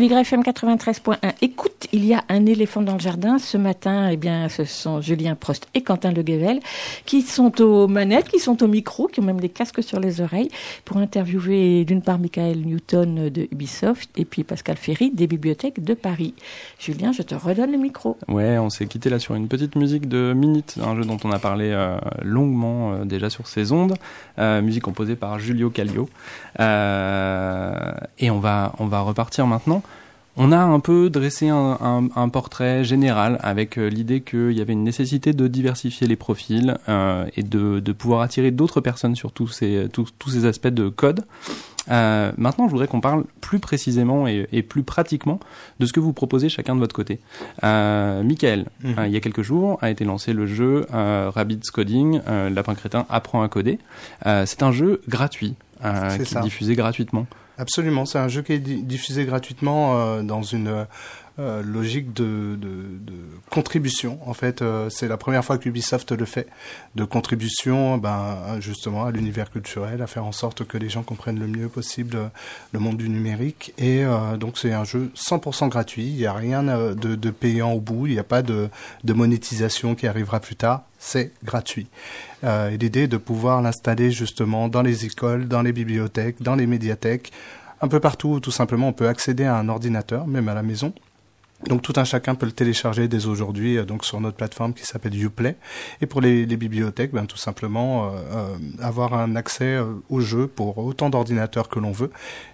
À l'YFM 93.1, écoute, il y a un éléphant dans le jardin. Ce matin, eh bien, ce sont Julien Prost et Quentin Le Guevel qui sont aux manettes, qui sont au micro, qui ont même des casques sur les oreilles pour interviewer d'une part Michael Newton de Ubisoft et puis Pascal Ferry des bibliothèques de Paris. Julien, je te redonne le micro. Ouais, on s'est quitté là sur une petite musique de Minute, un jeu dont on a parlé euh, longuement euh, déjà sur ces ondes, euh, musique composée par Julio Callio. Euh, et on va, on va repartir maintenant. On a un peu dressé un, un- un portrait général avec euh, l'idée qu'il y avait une nécessité de diversifier les profils euh, et de, de pouvoir attirer d'autres personnes sur tous ces, tous, tous ces aspects de code. Euh, maintenant, je voudrais qu'on parle plus précisément et, et plus pratiquement de ce que vous proposez chacun de votre côté. Euh, Michael, Mhm. euh, il y a quelques jours, a été lancé le jeu euh, Rabbids Coding, euh, Lapin Crétin apprend à coder. Euh, c'est un jeu gratuit euh, qui ça. est diffusé gratuitement. Absolument, c'est un jeu qui est di- diffusé gratuitement euh, dans une euh, logique de, contribution. En fait, euh, c'est la première fois qu'Ubisoft le fait, de contribution ben, justement à l'univers culturel, à faire en sorte que les gens comprennent le mieux possible euh, le monde du numérique. Et donc c'est un jeu 100% gratuit, il n'y a rien de, payant au bout, il n'y a pas de, monétisation qui arrivera plus tard, c'est gratuit. Et l'idée est de pouvoir l'installer justement dans les écoles, dans les bibliothèques, dans les médiathèques, un peu partout où tout simplement on peut accéder à un ordinateur, même à la maison. Donc tout un chacun peut le télécharger dès aujourd'hui euh, donc sur notre plateforme qui s'appelle Uplay. Et pour les, bibliothèques, ben, tout simplement euh, euh, avoir un accès au jeu pour autant d'ordinateurs que l'on veut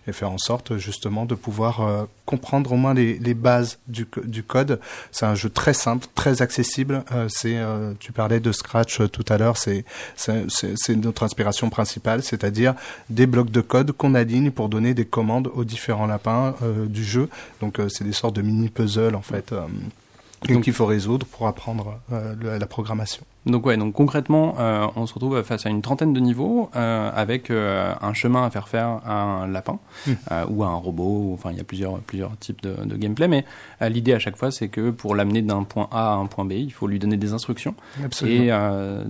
et faire en sorte justement de pouvoir euh, comprendre au moins les, les bases du, du code. C'est un jeu très simple, très accessible. Euh, c'est, euh, tu parlais de Scratch euh, tout à l'heure, c'est, c'est, c'est- c'est notre inspiration principale, c'est-à-dire des blocs de code qu'on aligne pour donner des commandes aux différents lapins euh, du jeu. Donc euh, c'est des sortes de mini puzzles en fait. euh, Donc- qu'il faut résoudre pour apprendre euh, la programmation. Donc ouais, donc concrètement, euh, on se retrouve face à une trentaine de niveaux euh, avec euh, un chemin à faire faire à un lapin Mm. euh, ou à un robot. ou- Enfin, il y a plusieurs plusieurs types de, de gameplay, mais euh, l'idée à chaque fois, c'est que pour l'amener d'un point A à un point B, il faut lui donner des instructions. Absolument. Et euh,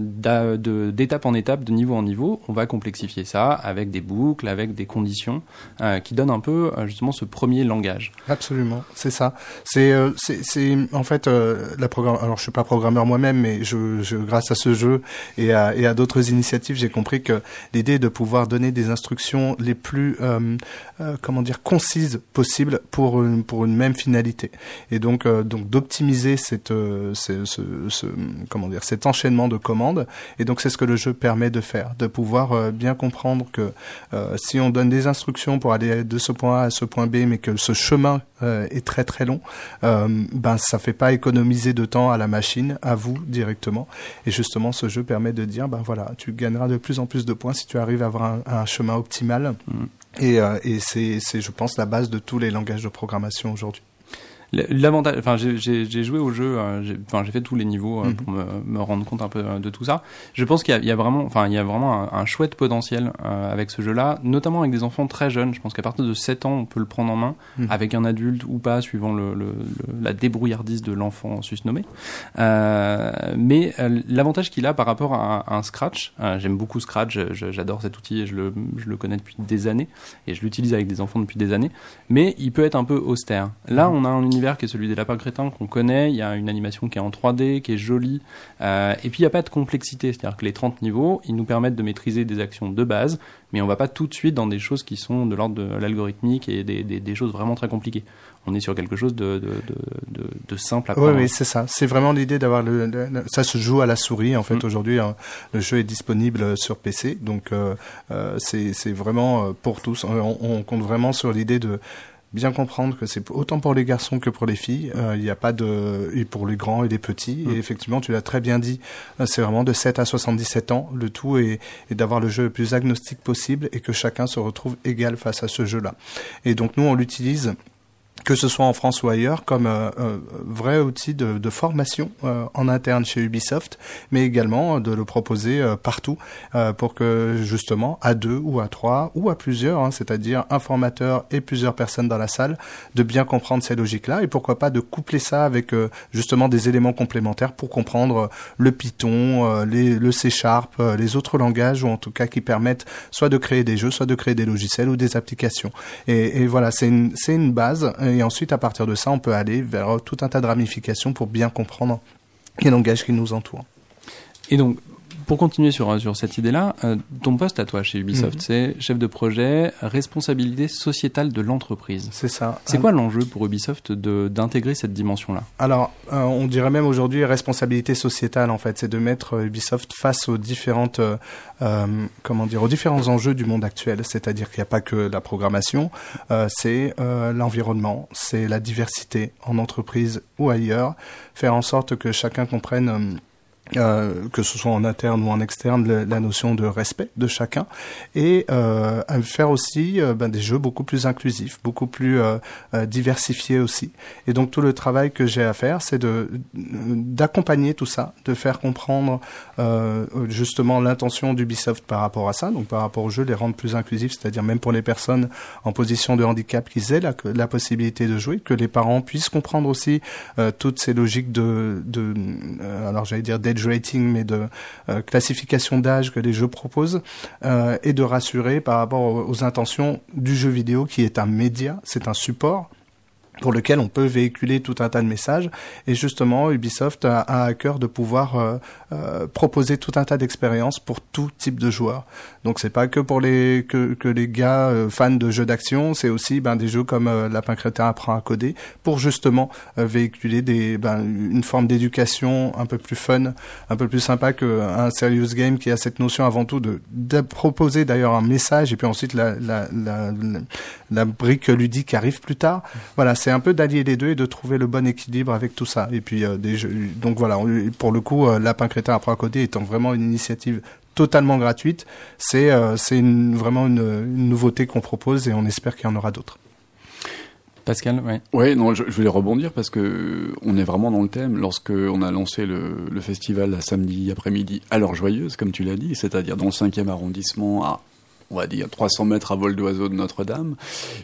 d'étape en étape, de niveau en niveau, on va complexifier ça avec des boucles, avec des conditions euh, qui donnent un peu justement ce premier langage. Absolument, c'est ça. C'est, euh, c'est, c'est en fait euh, la programme. Alors, je suis pas programmeur moi-même, mais je, je, grâce à ce jeu et à, d'autres initiatives, j'ai compris que l'idée est de pouvoir donner des instructions les plus, euh, euh, comment dire, concises possibles pour une, pour une même finalité. Et donc, euh, donc d'optimiser cette, ce, ce, comment dire, cet enchaînement de commandes. Et donc, c'est ce que le jeu permet de faire, de pouvoir bien comprendre que si on donne des instructions pour aller de ce point A à ce point B, mais que ce chemin euh, est très très long, euh, ben ça fait pas économiser de temps à la machine, à vous directement. Et justement, ce jeu permet de dire, ben voilà, tu gagneras de plus en plus de points si tu arrives à avoir un, un chemin optimal. Et, euh, et c'est, c'est, je pense, la base de tous les langages de programmation aujourd'hui. L'avantage, enfin, j'ai- joué au jeu, euh, j'ai enfin, j'ai fait tous les niveaux euh, Mhm. pour me, me rendre compte un peu euh, de tout ça. Je pense qu'il y, a- il y a vraiment, enfin, il y a vraiment un, un chouette potentiel euh, avec ce jeu-là, notamment avec des enfants très jeunes. Je pense qu'à partir de 7 ans, on peut le prendre en main, Mhm. avec un adulte ou pas, suivant le, le- le- la débrouillardise de l'enfant susnommé. Euh, mais l'avantage qu'il a par rapport à, un- à un Scratch, j'aime beaucoup Scratch, j'adore cet outil et je le, je le connais depuis des années et je l'utilise avec des enfants depuis des années. Mais il peut être un peu austère. Là, on a un univers qui est celui des lapins crétins qu'on connaît. Il y a une animation qui est en 3D, qui est jolie. Euh, et puis, il n'y a pas de complexité. C'est-à-dire que les 30 niveaux, ils nous permettent de maîtriser des actions de base, mais on va pas tout de suite dans des choses qui sont de l'ordre de l'algorithmique et des, des- des choses vraiment très compliquées. On est sur quelque chose de, de, de, de, de simple à Oui, oui, c'est ça. C'est vraiment l'idée d'avoir le, le- le- ça se joue à la souris en fait Mm. aujourd'hui. hein. le jeu est disponible sur PC, donc euh, euh, c'est vraiment euh, pour tous. On, on compte vraiment sur l'idée de bien comprendre que c'est autant pour les garçons que pour les filles. Euh, Il n'y a pas de et pour les grands et les petits. Mm. Et effectivement, tu l'as très bien dit. euh, C'est vraiment de 7 à 77 ans. Le tout est, est d'avoir le jeu le plus agnostique possible et que chacun se retrouve égal face à ce jeu-là. Et donc nous, on l'utilise que ce soit en France ou ailleurs, comme euh, euh, vrai outil de, de formation euh, en interne chez Ubisoft, mais également de le proposer euh, partout euh, pour que justement à deux ou à trois ou à plusieurs, hein, c'est-à-dire un formateur et plusieurs personnes dans la salle, de bien comprendre ces logiques-là et pourquoi pas de coupler ça avec euh, justement des éléments complémentaires pour comprendre euh, le Python, euh, les, le C Sharp, euh, les autres langages ou en tout cas qui permettent soit de créer des jeux, soit de créer des logiciels ou des applications. Et, et voilà, c'est une, une base. Et ensuite, à partir de ça, on peut aller vers tout un tas de ramifications pour bien comprendre les langages qui nous entourent. Et donc, pour continuer sur, sur cette idée-là, euh, ton poste à toi chez Ubisoft, Mhm. c'est chef de projet, responsabilité sociétale de l'entreprise. C'est ça. C'est quoi l'enjeu pour Ubisoft d'intégrer cette dimension-là? Alors, euh, on dirait même aujourd'hui responsabilité sociétale en fait, c'est de mettre euh, Ubisoft face aux différentes, euh, euh, comment dire, aux différents enjeux du monde actuel. C'est-à-dire qu'il n'y a pas que la programmation, euh, c'est euh, l'environnement, c'est la diversité en entreprise ou ailleurs, faire en sorte que chacun comprenne. Euh, que ce soit en interne ou en externe, la notion de respect de chacun, et euh, faire aussi euh, ben, des jeux beaucoup plus inclusifs, beaucoup plus euh, euh, diversifiés aussi. Et donc tout le travail que j'ai à faire, c'est de d'accompagner tout ça, de faire comprendre euh, justement l'intention d'Ubisoft par rapport à ça, donc par rapport au jeu, les rendre plus inclusifs, c'est-à-dire même pour les personnes en position de handicap qu'ils aient la, possibilité de jouer, que les parents puissent comprendre aussi euh, toutes ces logiques de, de euh, alors j'allais dire d'age rating, mais de classification d'âge que les jeux proposent, et de rassurer par rapport aux intentions du jeu vidéo qui est un média, c'est un support pour lequel on peut véhiculer tout un tas de messages. Et justement, Ubisoft a, à cœur de pouvoir euh, euh, proposer tout un tas d'expériences pour tout type de joueurs. Donc c'est pas que pour les que, les gars euh, fans de jeux d'action, c'est aussi ben, des jeux comme euh, Lapin Crétin apprend à coder pour justement euh, véhiculer des ben, une forme d'éducation un peu plus fun, un peu plus sympa qu'un serious game qui a cette notion avant tout de, de proposer d'ailleurs un message et puis ensuite la, la, la, brique ludique arrive plus tard. Voilà, c'est un peu d'allier les deux et de trouver le bon équilibre avec tout ça. Et puis des jeux, donc voilà, pour le coup, Lapin Crétin apprend à coder étant vraiment une initiative totalement gratuite, c'est euh, c'est une, vraiment une, une nouveauté qu'on propose et on espère qu'il y en aura d'autres. Pascal, ouais. Ouais, non, je, je voulais rebondir parce que on est vraiment dans le thème. Lorsque on a lancé le, le festival à samedi après-midi à l'heure joyeuse, comme tu l'as dit, c'est-à-dire dans le 5e arrondissement à on va dire 300 mètres à vol d'oiseau de Notre-Dame,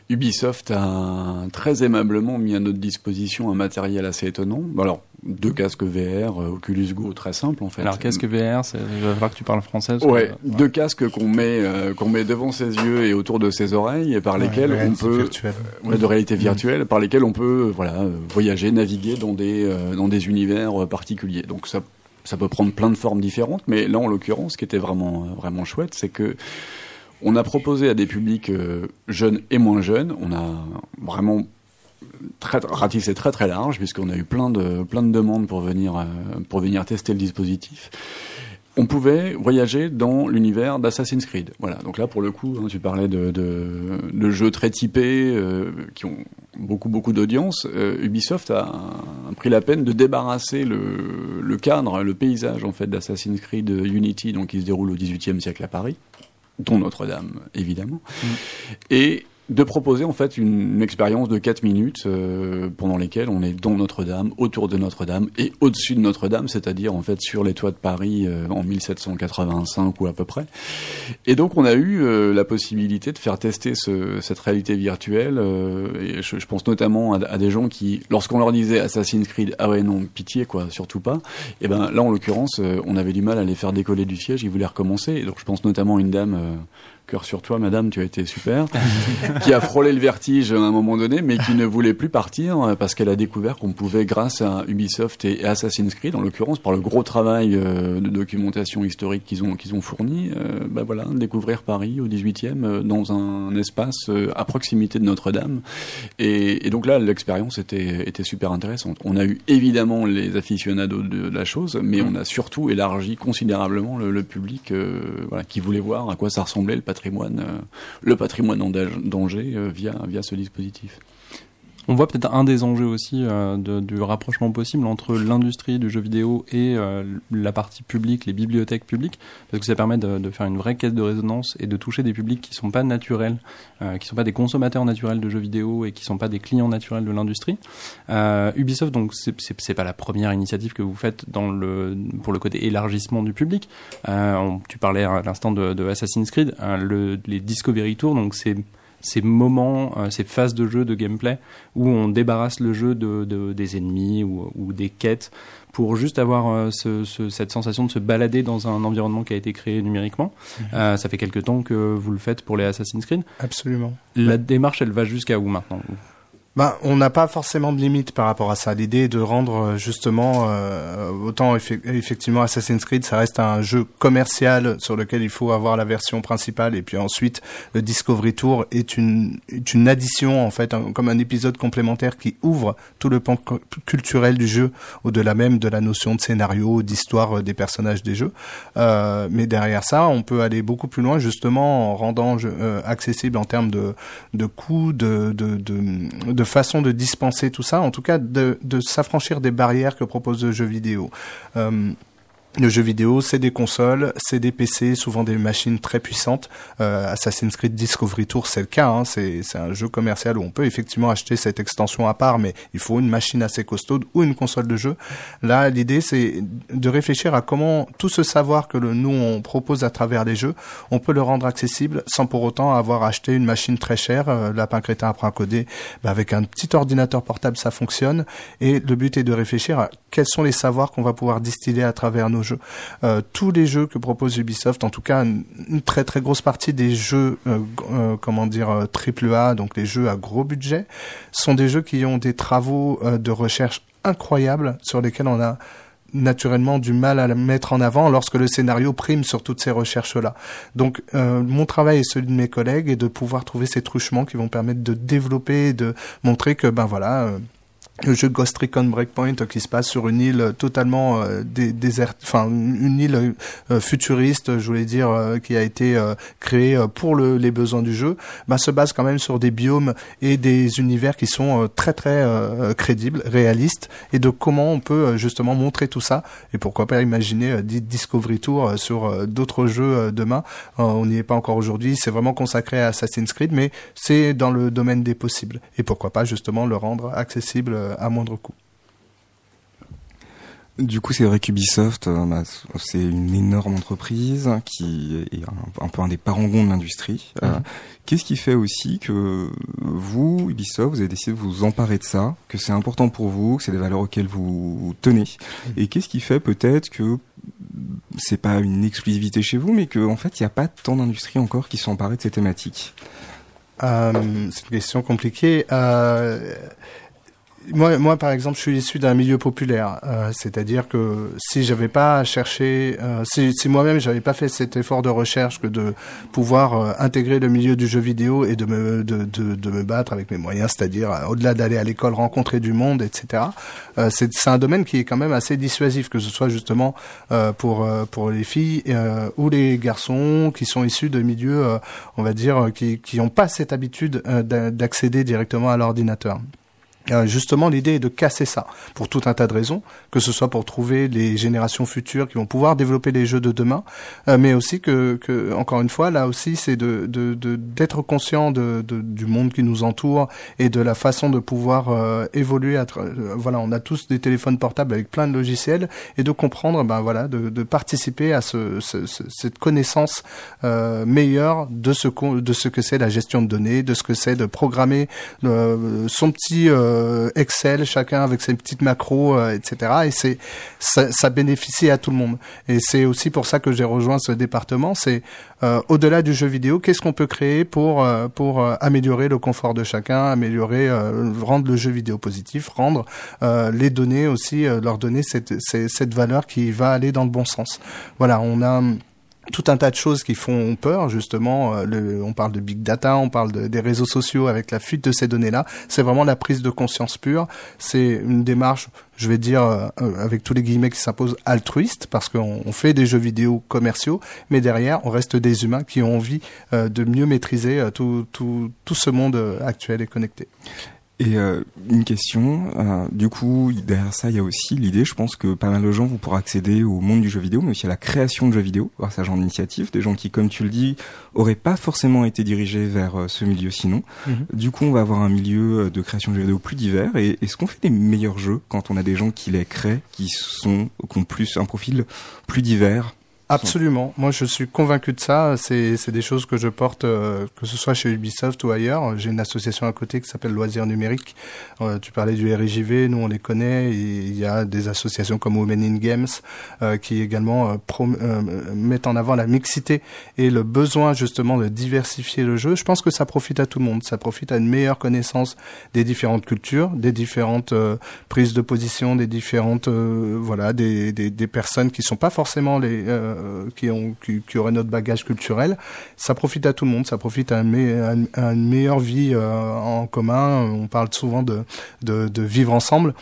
Ubisoft a très aimablement mis à notre disposition un matériel assez étonnant. Alors, deux casques VR, euh, Oculus Go, très simple en fait. Alors, qu'est-ce que VR c'est- Il va falloir que tu parles français. parce Ouais, que- deux casques qu'on met euh, qu'on met devant ses yeux et autour de ses oreilles et par Ouais, lesquels on réalité peut virtuelle. ouais, de réalité virtuelle par lesquels on peut euh, voilà euh, voyager, naviguer dans des euh, dans des univers euh, particuliers. Donc ça ça peut prendre plein de formes différentes, mais là en l'occurrence, ce qui était vraiment euh, vraiment chouette, c'est que on a proposé à des publics euh, jeunes et moins jeunes, on a vraiment très, ratissé très très large puisqu'on a eu plein de demandes pour venir euh, venir tester le dispositif. On pouvait voyager dans l'univers d'Assassin's Creed. Voilà. Donc là, pour le coup, hein, tu parlais de, jeux très typés euh, qui ont beaucoup beaucoup d'audience. Ubisoft a, pris la peine de débarrasser le, le cadre, le paysage en fait d'Assassin's Creed Unity, donc qui se déroule au XVIIIe siècle à Paris, dont Notre-Dame évidemment, et de proposer en fait une, expérience de 4 minutes euh, pendant lesquelles on est dans Notre-Dame, autour de Notre-Dame et au-dessus de Notre-Dame, c'est-à-dire en fait sur les toits de Paris euh, en 1785 ou à peu près. Et donc on a eu euh, la possibilité de faire tester ce, cette réalité virtuelle. euh, et je, je pense notamment à, des gens qui, lorsqu'on leur disait Assassin's Creed, ah ouais non, pitié quoi, surtout pas. Et ben là en l'occurrence, euh, on avait du mal à les faire décoller du siège, ils voulaient recommencer. Et donc je pense notamment à une dame. Cœur sur toi, madame, tu as été super, qui a frôlé le vertige à un moment donné, mais qui ne voulait plus partir euh, parce qu'elle a découvert qu'on pouvait, grâce à Ubisoft et Assassin's Creed, en l'occurrence, par le gros travail euh, de documentation historique qu'ils ont, qu'ils ont fourni, euh, bah voilà, découvrir Paris au 18e euh, dans un espace à proximité de Notre-Dame. Et, donc là, l'expérience était, était super intéressante. On a eu évidemment les aficionados de la chose, mais on a surtout élargi considérablement le, public qui voulait voir à quoi ça ressemblait le patrimoine, euh, le patrimoine en da- danger euh, via, via ce dispositif. On voit peut-être un des enjeux aussi euh, du rapprochement possible entre l'industrie du jeu vidéo et euh, la partie publique, les bibliothèques publiques, parce que ça permet de, faire une vraie caisse de résonance et de toucher des publics qui sont pas naturels, euh, qui sont pas des consommateurs naturels de jeux vidéo et qui sont pas des clients naturels de l'industrie. Euh, Ubisoft, donc c'est- pas la première initiative que vous faites pour le côté élargissement du public. Tu parlais à l'instant de, Assassin's Creed, le, les Discovery Tours, donc c'est ces moments, euh, ces phases de jeu, de gameplay, où on débarrasse le jeu de, de- des ennemis ou, ou des quêtes pour juste avoir euh, ce- ce- cette sensation de se balader dans un environnement qui a été créé numériquement. Mhm. Euh, ça fait quelque temps que vous le faites pour les Assassin's Creed. Absolument. La démarche, elle va jusqu'à où maintenant Ben, on n'a pas forcément de limite par rapport à ça. L'idée est de rendre euh, justement euh, autant effe- effectivement Assassin's Creed, ça reste un jeu commercial sur lequel il faut avoir la version principale et puis ensuite le Discovery Tour est une est une addition en fait, comme un épisode complémentaire qui ouvre tout le pan cu- culturel du jeu au-delà même de la notion de scénario, d'histoire euh, des personnages des jeux. Euh, mais derrière ça, on peut aller beaucoup plus loin justement en rendant euh, accessible en termes de de coûts, de, de, de façon de dispenser tout ça, en tout cas de, de s'affranchir des barrières que propose le jeu vidéo. Euh, le jeu vidéo, c'est des consoles, c'est des PC, souvent des machines très puissantes. Euh, Assassin's Creed Discovery Tour, c'est le cas. Hein, c'est un jeu commercial où on peut effectivement acheter cette extension à part, mais il faut une machine assez costaude ou une console de jeu. Là, l'idée, c'est de réfléchir à comment tout ce savoir que nous on propose à travers les jeux, on peut le rendre accessible sans pour autant avoir acheté une machine très chère. Euh, Lapin crétin apprend à coder. Bah, avec un petit ordinateur portable, ça fonctionne. Et le but est de réfléchir à quels sont les savoirs qu'on va pouvoir distiller à travers nos jeux. Euh, tous les jeux que propose Ubisoft, en tout cas une, très très grosse partie des jeux, euh, euh, comment dire, euh, triple A, donc les jeux à gros budget, sont des jeux qui ont des travaux de recherche incroyables sur lesquels on a naturellement du mal à mettre en avant lorsque le scénario prime sur toutes ces recherches-là. Donc mon travail et celui de mes collègues est de pouvoir trouver ces truchements qui vont permettre de développer, et de montrer que ben voilà. euh, le jeu Ghost Recon Breakpoint euh, qui se passe sur une île totalement euh, dé- déserte, enfin une île euh, futuriste, je voulais dire, euh, qui a été euh, créée euh, pour le- les besoins du jeu, bah, se base quand même sur des biomes et des univers qui sont euh, très très euh, crédibles, réalistes, et de comment on peut euh, justement montrer tout ça, et pourquoi pas imaginer euh, Di- Discovery Tour euh, sur euh, d'autres jeux euh, demain. Euh, on n'y est pas encore aujourd'hui, c'est vraiment consacré à Assassin's Creed, mais c'est dans le domaine des possibles, et pourquoi pas justement le rendre accessible euh, à moindre coût. Du coup, c'est vrai qu'Ubisoft, euh, bah, c'est une énorme entreprise qui est un, un peu un des parangons de l'industrie. Euh, Mhm. Qu'est-ce qui fait aussi que vous, Ubisoft, vous avez décidé de vous emparer de ça, que c'est important pour vous, que c'est des valeurs auxquelles vous tenez Et qu'est-ce qui fait peut-être que c'est pas une exclusivité chez vous, mais qu'en en fait, il n'y a pas tant d'industries encore qui sont emparées de ces thématiques? Euh, c'est une question compliquée. Euh, moi, moi, par exemple, je suis issu d'un milieu populaire, euh, c'est-à-dire que si j'avais pas cherché, euh, si, si moi-même j'avais pas fait cet effort de recherche que de pouvoir euh, intégrer le milieu du jeu vidéo et de me de, de, de me battre avec mes moyens, c'est-à-dire euh, au-delà d'aller à l'école rencontrer du monde, etc. Euh, c'est c'est un domaine qui est quand même assez dissuasif, que ce soit justement pour pour les filles ou les garçons qui sont issus de milieux, on va dire, qui qui n'ont pas cette habitude d'a- d'accéder directement à l'ordinateur. Euh, justement, l'idée est de casser ça pour tout un tas de raisons, que ce soit pour trouver les générations futures qui vont pouvoir développer les jeux de demain, euh, mais aussi que, que, encore une fois, là aussi, c'est de de- de- d'être conscient de, de- du monde qui nous entoure et de la façon de pouvoir euh, évoluer. À euh, voilà, on a tous des téléphones portables avec plein de logiciels et de comprendre, ben voilà, de, de participer à ce, ce- ce- cette connaissance euh, meilleure de ce de ce que c'est la gestion de données, de ce que c'est de programmer son petit Excel, chacun avec ses petites macros, euh, etc. Et c'est ça, ça bénéficie à tout le monde. Et c'est aussi pour ça que j'ai rejoint ce département. C'est euh, au-delà du jeu vidéo, qu'est-ce qu'on peut créer pour euh, pour euh, améliorer le confort de chacun, améliorer, euh, rendre le jeu vidéo positif, rendre euh, les données aussi, euh, leur donner cette cette valeur qui va aller dans le bon sens. Voilà, on a tout un tas de choses qui font peur justement. euh, le- on parle de big data, on parle de- des réseaux sociaux avec la fuite de ces données-là. C'est vraiment la prise de conscience pure. C'est une démarche, je vais dire euh, euh, avec tous les guillemets qui s'imposent, altruiste parce qu'on on fait des jeux vidéo commerciaux, mais derrière on reste des humains qui ont envie euh, de mieux maîtriser euh, tout, tout, tout ce monde euh, actuel et connecté. Et euh, une question, euh, du coup, derrière ça, il y a aussi l'idée, je pense que pas mal de gens vont pouvoir accéder au monde du jeu vidéo, mais aussi à la création de jeux vidéo, grâce à ce genre d'initiative, des gens qui, comme tu le dis, auraient pas forcément été dirigés vers euh, ce milieu sinon. Mhm. Du coup, on va avoir un milieu euh, de création de jeux vidéo plus divers. Et est-ce qu'on fait des meilleurs jeux quand on a des gens qui les créent, qui sont, qui ont plus un profil plus divers? Absolument. Moi, je suis convaincu de ça. C'est c'est des choses que je porte, euh, que ce soit chez Ubisoft ou ailleurs. J'ai une association à côté qui s'appelle Loisirs Numériques. Euh, tu parlais du RIJV, nous on les connaît. Il y a des associations comme Women in Games euh, qui également euh, prom- euh, mettent en avant la mixité et le besoin justement de diversifier le jeu. Je pense que ça profite à tout le monde. Ça profite à une meilleure connaissance des différentes cultures, des différentes euh, prises de position, des différentes voilà des, des, des personnes qui sont pas forcément les euh, qui ont qui, auraient notre bagage culturel. Ça profite à tout le monde. Ça profite à, une meilleure vie euh, en commun. On parle souvent de, de vivre ensemble.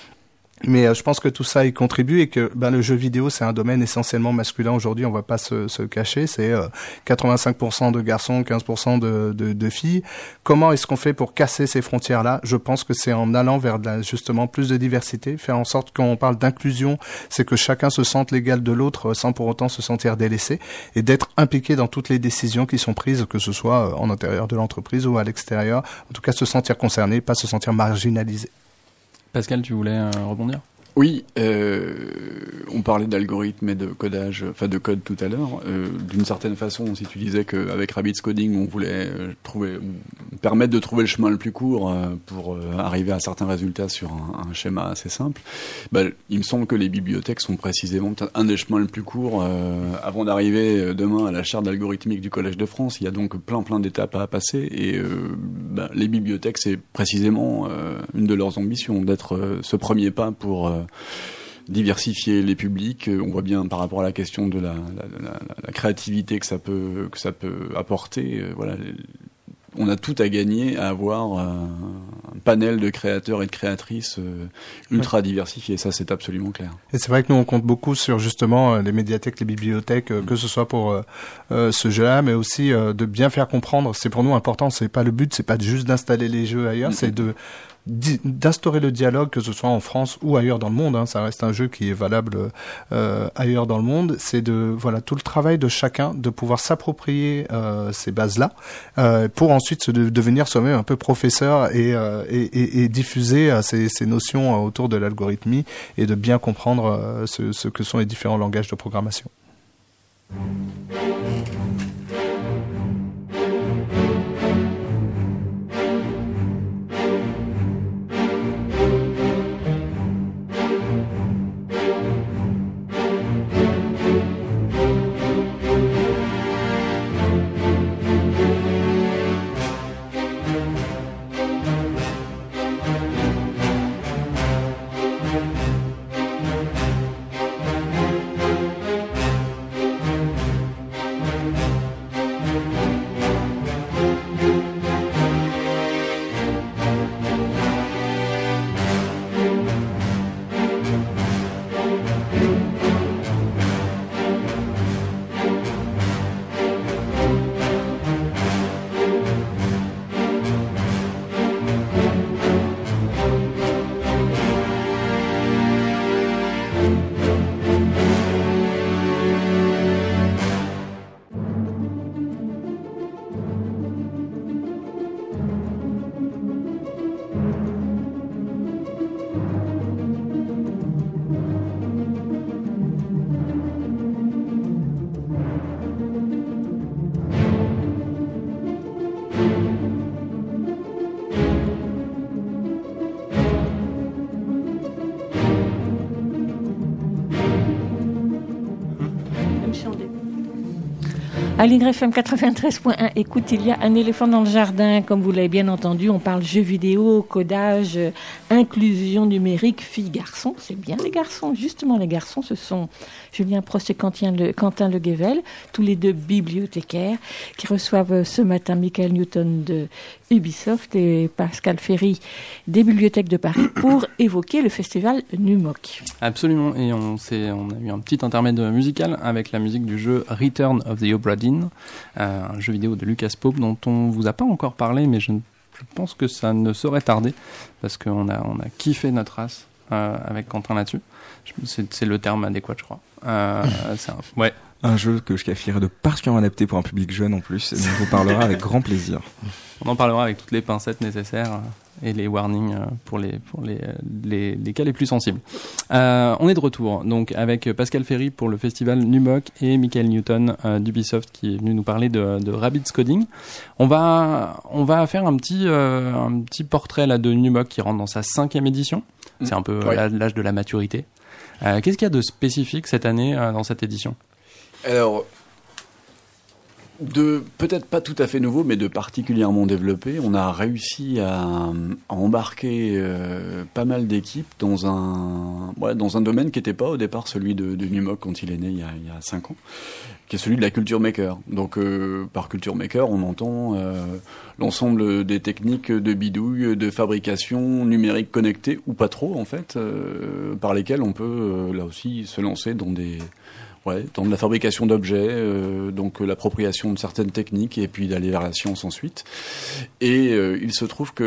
Mais euh, je pense que tout ça y contribue et que ben, le jeu vidéo c'est un domaine essentiellement masculin aujourd'hui. On va pas se, se cacher. C'est euh, 85% de garçons, 15% de, de, de filles. Comment est-ce qu'on fait pour casser ces frontières-là? Je pense que c'est en allant vers la- justement plus de diversité, faire en sorte qu'on parle d'inclusion, c'est que chacun se sente l'égal de l'autre euh, sans pour autant se sentir délaissé et d'être impliqué dans toutes les décisions qui sont prises, que ce soit euh, en intérieur de l'entreprise ou à l'extérieur. En tout cas, se sentir concerné, pas se sentir marginalisé. Pascal, tu voulais euh, rebondir? Oui, euh, on parlait d'algorithmes et de codage, enfin de code tout à l'heure. Euh, D'une certaine façon, si tu disais qu'avec Rabbit's Coding, on voulait euh, trouver, permettre de trouver le chemin le plus court pour arriver à certains résultats sur un, schéma assez simple, bah, il me semble que les bibliothèques sont précisément un des chemins le plus court avant d'arriver demain à la charte d'algorithmique du Collège de France. Il y a donc plein plein d'étapes à passer et bah, les bibliothèques, c'est précisément une de leurs ambitions d'être ce premier pas pour diversifier les publics. Euh, On voit bien par rapport à la question de la, la- la- la créativité que ça peut que ça peut apporter. euh, Voilà, on a tout à gagner à avoir euh, un panel de créateurs et de créatrices ultra diversifiés. Ça, c'est absolument clair. Et c'est vrai que nous on compte beaucoup sur justement les médiathèques, les bibliothèques, euh, que ce soit pour euh, ce jeu-là, mais aussi euh, de bien faire comprendre. C'est pour nous important. C'est pas le but, c'est pas juste d'installer les jeux ailleurs, Mhm. c'est de di- d'instaurer le dialogue, que ce soit en France ou ailleurs dans le monde. Hein, ça reste un jeu qui est valable euh, ailleurs dans le monde. C'est de voilà tout le travail de chacun de pouvoir s'approprier euh, ces bases-là euh, pour ensuite se de- devenir soi-même un peu professeur et, euh, et, et- et diffuser euh, ces, ces notions euh, autour de l'algorithmie et de bien comprendre ce, ce que sont les différents langages de programmation. Aligre FM 93.1, écoute, il y a un éléphant dans le jardin, comme vous l'avez bien entendu, on parle jeux vidéo, codage, inclusion numérique, filles, garçons, c'est bien les garçons, justement les garçons, ce sont Julien Prost et Quentin Le, Guével, tous les deux bibliothécaires, qui reçoivent euh, ce matin Michael Newton de Ubisoft et Pascal Ferry des bibliothèques de Paris *coughs* pour évoquer le festival NUMOC. Absolument, et on, on a eu un petit intermède musical avec la musique du jeu Return of the Obra euh, un jeu vidéo de Lucas Pope dont on vous a pas encore parlé, mais je, pense que ça ne saurait tarder, parce qu'on a, on a kiffé notre race euh, avec Quentin là-dessus. Je- C'est le terme adéquat, je crois. Euh, *laughs* c'est un- ouais. Un jeu que je qualifierais de particulièrement adapté pour un public jeune en plus, et dont on parlera avec grand plaisir. On en parlera avec toutes les pincettes nécessaires. Et les warnings euh, pour les pour les euh, les, les cas les plus sensibles. Euh, on est de retour donc avec Pascal Ferry pour le festival Numok et Michael Newton euh, d'Ubisoft qui est venu nous parler de, de Rabbids Coding. On va on va faire un petit euh, un petit portrait là de Numok qui rentre dans sa cinquième édition. C'est un peu l'âge de la maturité. Qu'est-ce qu'il y a de spécifique cette année dans cette édition? Alors, de peut-être pas tout à fait nouveau, mais de particulièrement développé, on a réussi à, embarquer euh, pas mal d'équipes dans un, dans un domaine qui n'était pas au départ celui de, de quand il est né il y, a, il cinq ans, qui est celui de la culture maker. Donc, euh, par culture maker, on entend euh, l'ensemble des techniques de bidouille, de fabrication numérique connectée ou pas trop en fait, par lesquelles on peut là aussi se lancer dans des Ouais, dans de la fabrication d'objets, euh, donc euh, l'appropriation de certaines techniques et puis d'aller vers la science ensuite. Et euh, il se trouve que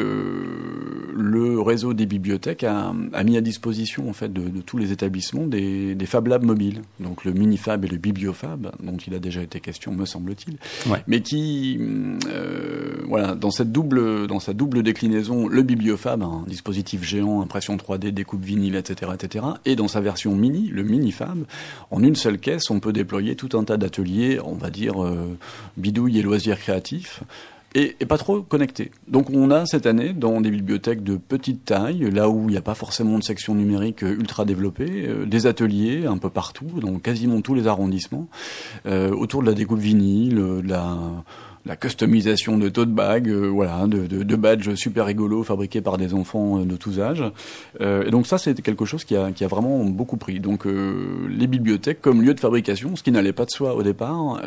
le réseau des bibliothèques a, a mis à disposition en fait de, de tous les établissements des, des Fab Labs mobiles, donc le Minifab et le Bibliofab, dont il a déjà été question, me semble-t-il, Ouais. mais qui, euh, voilà, dans cette double, dans sa double déclinaison, le Bibliofab, un dispositif géant, impression 3D, découpe vinyle, etc., etc., et dans sa version mini, le Minifab, en une seule on peut déployer tout un tas d'ateliers, on va dire euh, bidouilles et loisirs créatifs. Et, pas trop connectés. Donc on a cette année dans des bibliothèques de petite taille, là où il n'y a pas forcément de section numérique ultra développée, euh, des ateliers un peu partout, dans quasiment tous les arrondissements, euh, autour de la découpe vinyle, de la, la customisation de bags, euh, voilà, de, de, de badges super rigolos fabriqués par des enfants euh, de tous âges. Euh, et donc ça, c'est quelque chose qui a, qui a vraiment beaucoup pris. Donc euh, les bibliothèques comme lieu de fabrication, ce qui n'allait pas de soi au départ,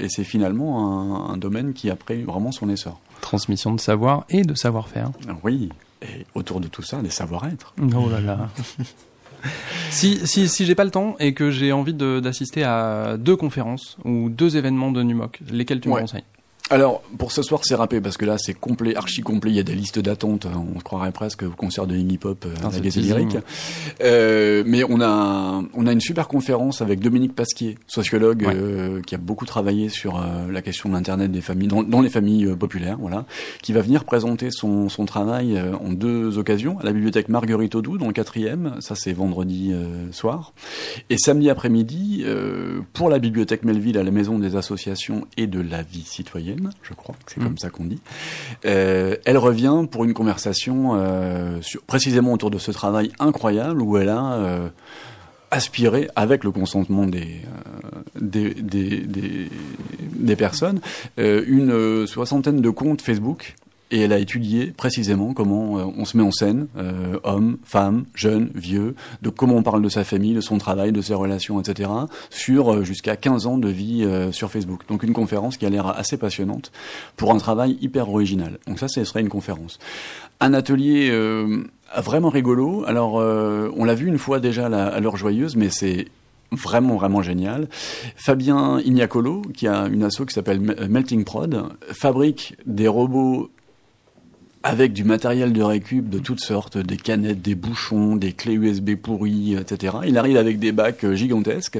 et c'est finalement un, un domaine qui a pris vraiment son essor. Transmission de savoir et de savoir-faire. Oui, et autour de tout ça, des savoir-être. Oh là là. *laughs* si si, si j'ai pas le temps et que j'ai envie de- d'assister à deux conférences ou deux événements de Numok, lesquels tu me conseilles? Alors, pour ce soir, c'est râpé, parce que là, c'est complet, archi complet. Il y a des listes d'attente. On se croirait presque au concert de Iggy Pop euh, Ah, à la. Lyrique. Euh, mais on a, on a une super conférence avec Dominique Pasquier, sociologue, Ouais. euh, qui a beaucoup travaillé sur euh, la question de l'Internet des familles, dans, dans les familles populaires, voilà, qui va venir présenter son, son travail euh, en deux occasions, à la bibliothèque Marguerite Audoux, dans le quatrième. Ça, c'est vendredi euh, soir. Et samedi après-midi, euh, pour la bibliothèque Melville à la Maison des associations et de la vie citoyenne, je crois que c'est comme ça qu'on dit, euh, elle revient pour une conversation euh, sur, précisément autour de ce travail incroyable où elle a euh, aspiré, avec le consentement des, euh, des, des, des, des personnes, euh, une soixantaine de comptes Facebook et elle a étudié précisément comment euh, on se met en scène, euh, hommes, femmes, jeunes, vieux, de comment on parle de sa famille, de son travail, de ses relations, etc., sur euh, jusqu'à 15 ans de vie euh, sur Facebook. Donc une conférence qui a l'air assez passionnante pour un travail hyper original. Donc ça, ce serait une conférence. Un atelier vraiment rigolo. Alors, on l'a vu une fois déjà à l'heure joyeuse, mais c'est vraiment vraiment génial. Fabien Ignacolo, qui a une asso qui s'appelle Me- Melting Prod, fabrique des robots avec du matériel de récup de toutes sortes, des canettes, des bouchons, des clés USB pourries, etc. Il arrive avec des bacs euh, gigantesques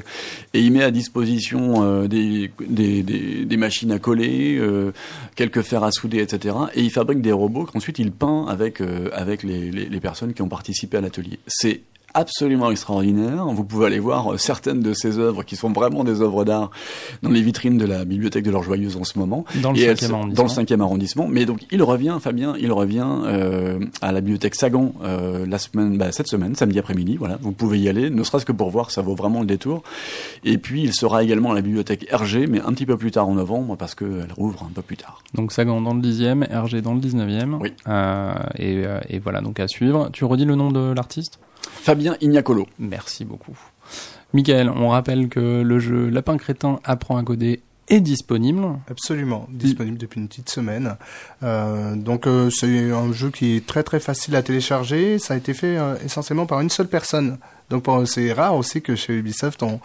et il met à disposition euh, des, des, des, des machines à coller, euh, quelques fers à souder, etc. Et il fabrique des robots qu'ensuite il peint avec, euh, avec les, les, les personnes qui ont participé à l'atelier. C'est absolument extraordinaire. Vous pouvez aller voir euh, certaines de ces œuvres qui sont vraiment des œuvres d'art dans les vitrines de la bibliothèque de l'Or Joyeuse en ce moment. Dans le Et elles cinquième sont- arrondissement. Dans le cinquième arrondissement. Mais donc il revient, Fabien, il revient euh, à la bibliothèque Sagan euh, la semaine, bah, cette semaine, samedi après-midi. Voilà, vous pouvez y aller, ne serait-ce que pour voir, ça vaut vraiment le détour. Et puis il sera également à la bibliothèque Hergé, mais un petit peu plus tard en novembre parce qu'elle rouvre un peu plus tard. Donc Sagan dans le 10e, RG dans le 19e. Oui. Euh, et, euh, et voilà, donc à suivre. Tu redis le nom de l'artiste? Fabien Ignacolo. Merci beaucoup. Michael, on rappelle que le jeu Lapin Crétin apprend à coder est disponible. Absolument, disponible depuis une petite semaine. Euh, donc euh, c'est un jeu qui est très très facile à télécharger. Ça a été fait euh, essentiellement par une seule personne Donc c'est rare aussi que chez Ubisoft on,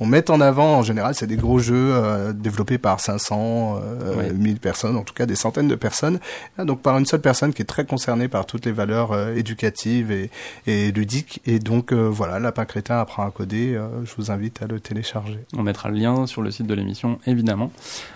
on mette en avant, en général, c'est des gros jeux euh, développés par 500, euh, Ouais. 1000 personnes, en tout cas des centaines de personnes. Là, donc par une seule personne qui est très concernée par toutes les valeurs euh, éducatives et, et ludiques. Et donc euh, voilà, Lapin Crétin apprend à coder. euh, je vous invite à le télécharger. On mettra le lien sur le site de l'émission, évidemment.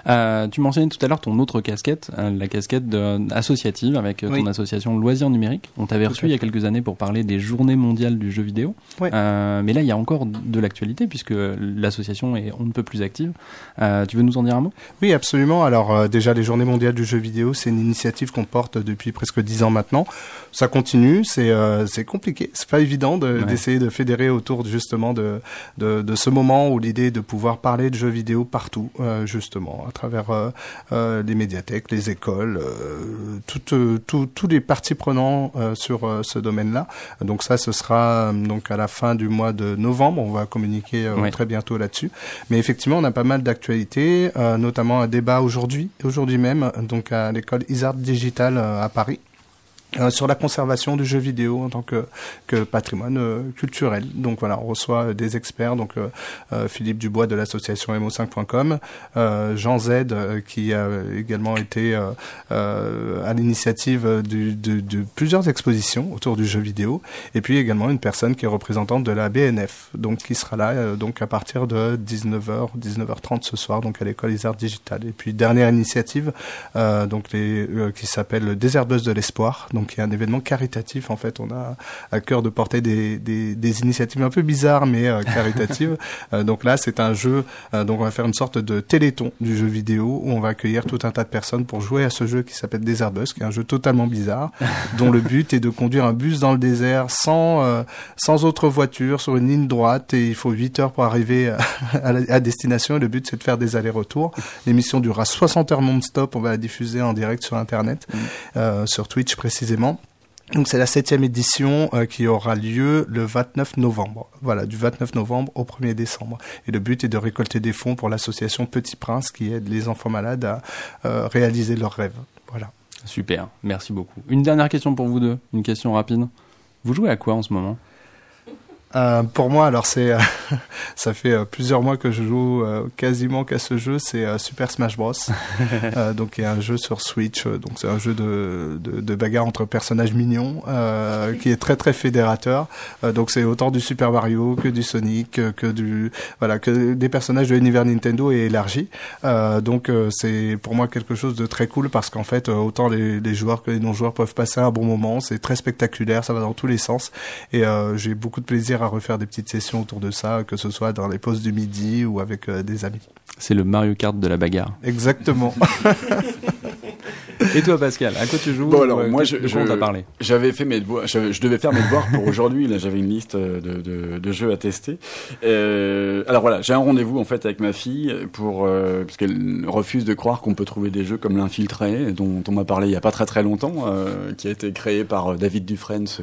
Euh, tu mentionnais tout à l'heure ton autre casquette, euh, la casquette de- associative avec ton Oui. association Loisirs Numériques. On t'avait reçu il y a quelques années pour parler des journées mondiales du jeu vidéo. Ouais. Euh, mais là, il y a encore de l'actualité puisque l'association est on ne peut plus active. Euh, tu veux nous en dire un mot? Oui, absolument. Alors euh, déjà, les Journées mondiales du jeu vidéo, c'est une initiative qu'on porte depuis presque dix ans maintenant. Ça continue, c'est euh, c'est compliqué, c'est pas évident de- Ouais. d'essayer de fédérer autour justement de, de de ce moment où l'idée est de pouvoir parler de jeux vidéo partout, euh, justement, à travers les médiathèques, les écoles, tous les parties prenants sur ce domaine-là. Donc ça, ce sera donc à la fin du mois de novembre. On va communiquer Ouais. très Mais effectivement, on a pas mal d'actualités, euh, notamment un débat aujourd'hui, aujourd'hui même, donc à l'école Isard Digital euh, à Paris. Euh, sur la conservation du jeu vidéo en tant que, que patrimoine euh, culturel. Donc voilà, on reçoit euh, des experts, donc euh, Philippe Dubois de l'association MO5.com, euh, Jean Z qui a également été à l'initiative du- de, de plusieurs expositions autour du jeu vidéo, et puis également une personne qui est représentante de la BNF, donc qui sera là donc à partir de 19h 19h30 ce soir donc à l'école Isard Digital. Et puis dernière initiative donc les qui s'appelle le de l'espoir, il y a un événement caritatif en fait, on a à cœur de porter des, des, des initiatives un peu bizarres mais euh, caritatives. *laughs* Euh, donc là c'est un jeu euh, donc on va faire une sorte de téléthon du jeu vidéo où on va accueillir tout un tas de personnes pour jouer à ce jeu qui s'appelle Désherbeuse, qui est un jeu totalement bizarre *laughs* dont le but est de conduire un bus dans le désert sans sans autre voiture sur une ligne droite et il faut 8 heures pour arriver à, *laughs* à, la- à destination et le but c'est de faire des allers-retours. L'émission durera 60 heures non-stop, on va la diffuser en direct sur internet, euh, sur Twitch précisément. Donc c'est la septième édition euh, qui aura lieu le 29 novembre. Voilà, du 29 novembre au 1er décembre. Et le but est de récolter des fonds pour l'association Petit Prince qui aide les enfants malades à euh, réaliser leurs rêves. Voilà. Super, merci beaucoup. Une dernière question pour vous deux, une question rapide. Vous jouez à quoi en ce moment? Euh, pour moi, alors c'est, euh, *laughs* ça fait euh, plusieurs mois que je joue quasiment qu'à ce jeu, c'est Super Smash Bros. *laughs* donc il y a un jeu sur Switch, donc c'est un jeu de, de, de bagarre entre personnages mignons, qui est très très fédérateur. Donc c'est autant du Super Mario que du Sonic, que du voilà, que des personnages de l'univers Nintendo et élargi. Donc c'est pour moi quelque chose de très cool parce qu'en fait autant les, les joueurs que les non-joueurs peuvent passer un bon moment. C'est très spectaculaire, ça va dans tous les sens et j'ai beaucoup de plaisir à refaire des petites sessions autour de ça, que ce soit dans les pauses du midi ou avec euh, des amis. C'est le Mario Kart de la bagarre. Exactement. *laughs* Et toi Pascal, à quoi tu joues Bon alors Euh, moi je, je- on parlé j'avais fait mes devoirs, je, je devais faire mes devoirs pour aujourd'hui. Là j'avais une liste euh, de, de, de jeux à tester. Euh, alors voilà, j'ai un rendez-vous en fait avec ma fille pour euh, parce qu'elle refuse de croire qu'on peut trouver des jeux comme l'infiltré dont on m'a parlé il y a pas très très longtemps, euh, qui a été créé par David Dufresne, ce,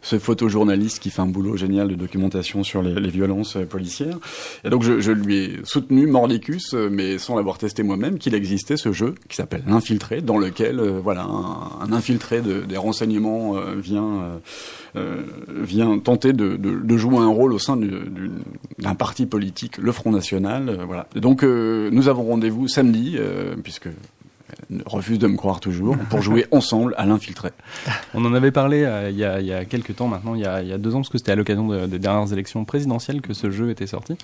ce photojournaliste qui fait un boulot génial de documentation sur les, les violences policières. Et donc je, je lui ai soutenu mordicus, mais sans l'avoir testé moi-même, qu'il existait ce jeu qui s'appelle l'infiltré, dans lequel euh, voilà un, infiltré de, des renseignements euh, vient euh, vient tenter de, jouer un rôle au sein d'un parti politique, le Front National. voilà. Donc nous avons rendez-vous samedi, puisque refuse de me croire toujours, pour *laughs* jouer ensemble à l'infiltré. On en avait parlé euh, il, y a, il y a quelques temps maintenant, il y a, il y a deux ans, parce que c'était à l'occasion de- des dernières élections présidentielles que ce jeu était sorti.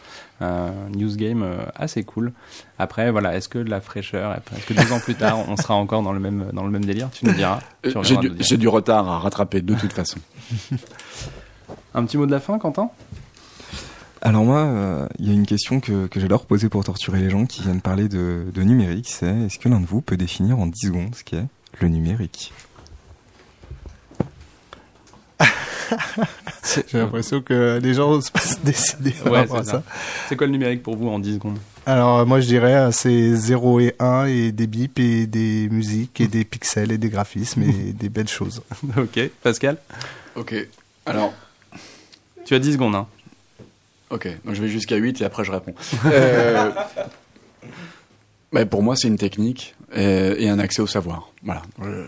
Euh, news game euh, assez cool. Après, voilà, est-ce que de la fraîcheur, est-ce que deux ans plus *laughs* tard, on sera encore dans le même, dans le même délire? Tu nous diras. Euh, J'ai du, du retard à rattraper de toute façon. *laughs* Un petit mot de la fin, Quentin? Alors moi, euh, il y a une question que, que j'adore poser pour torturer les gens qui viennent parler de, de numérique, c'est est-ce que l'un de vous peut définir en 10 secondes ce qu'est le numérique? *laughs* J'ai l'impression que les gens se passent décider par Ouais, à ça. C'est quoi le numérique pour vous en 10 secondes? Alors euh, moi je dirais euh, c'est 0 et 1 et des bips et des musiques et des pixels et des graphismes et *laughs* des belles choses. Ok, Pascal? Ok, alors Tu as 10 secondes, hein Ok, donc je vais jusqu'à 8 et après je réponds. Euh, *laughs* bah, pour moi, c'est une technique euh, et un accès au savoir. Voilà. Je-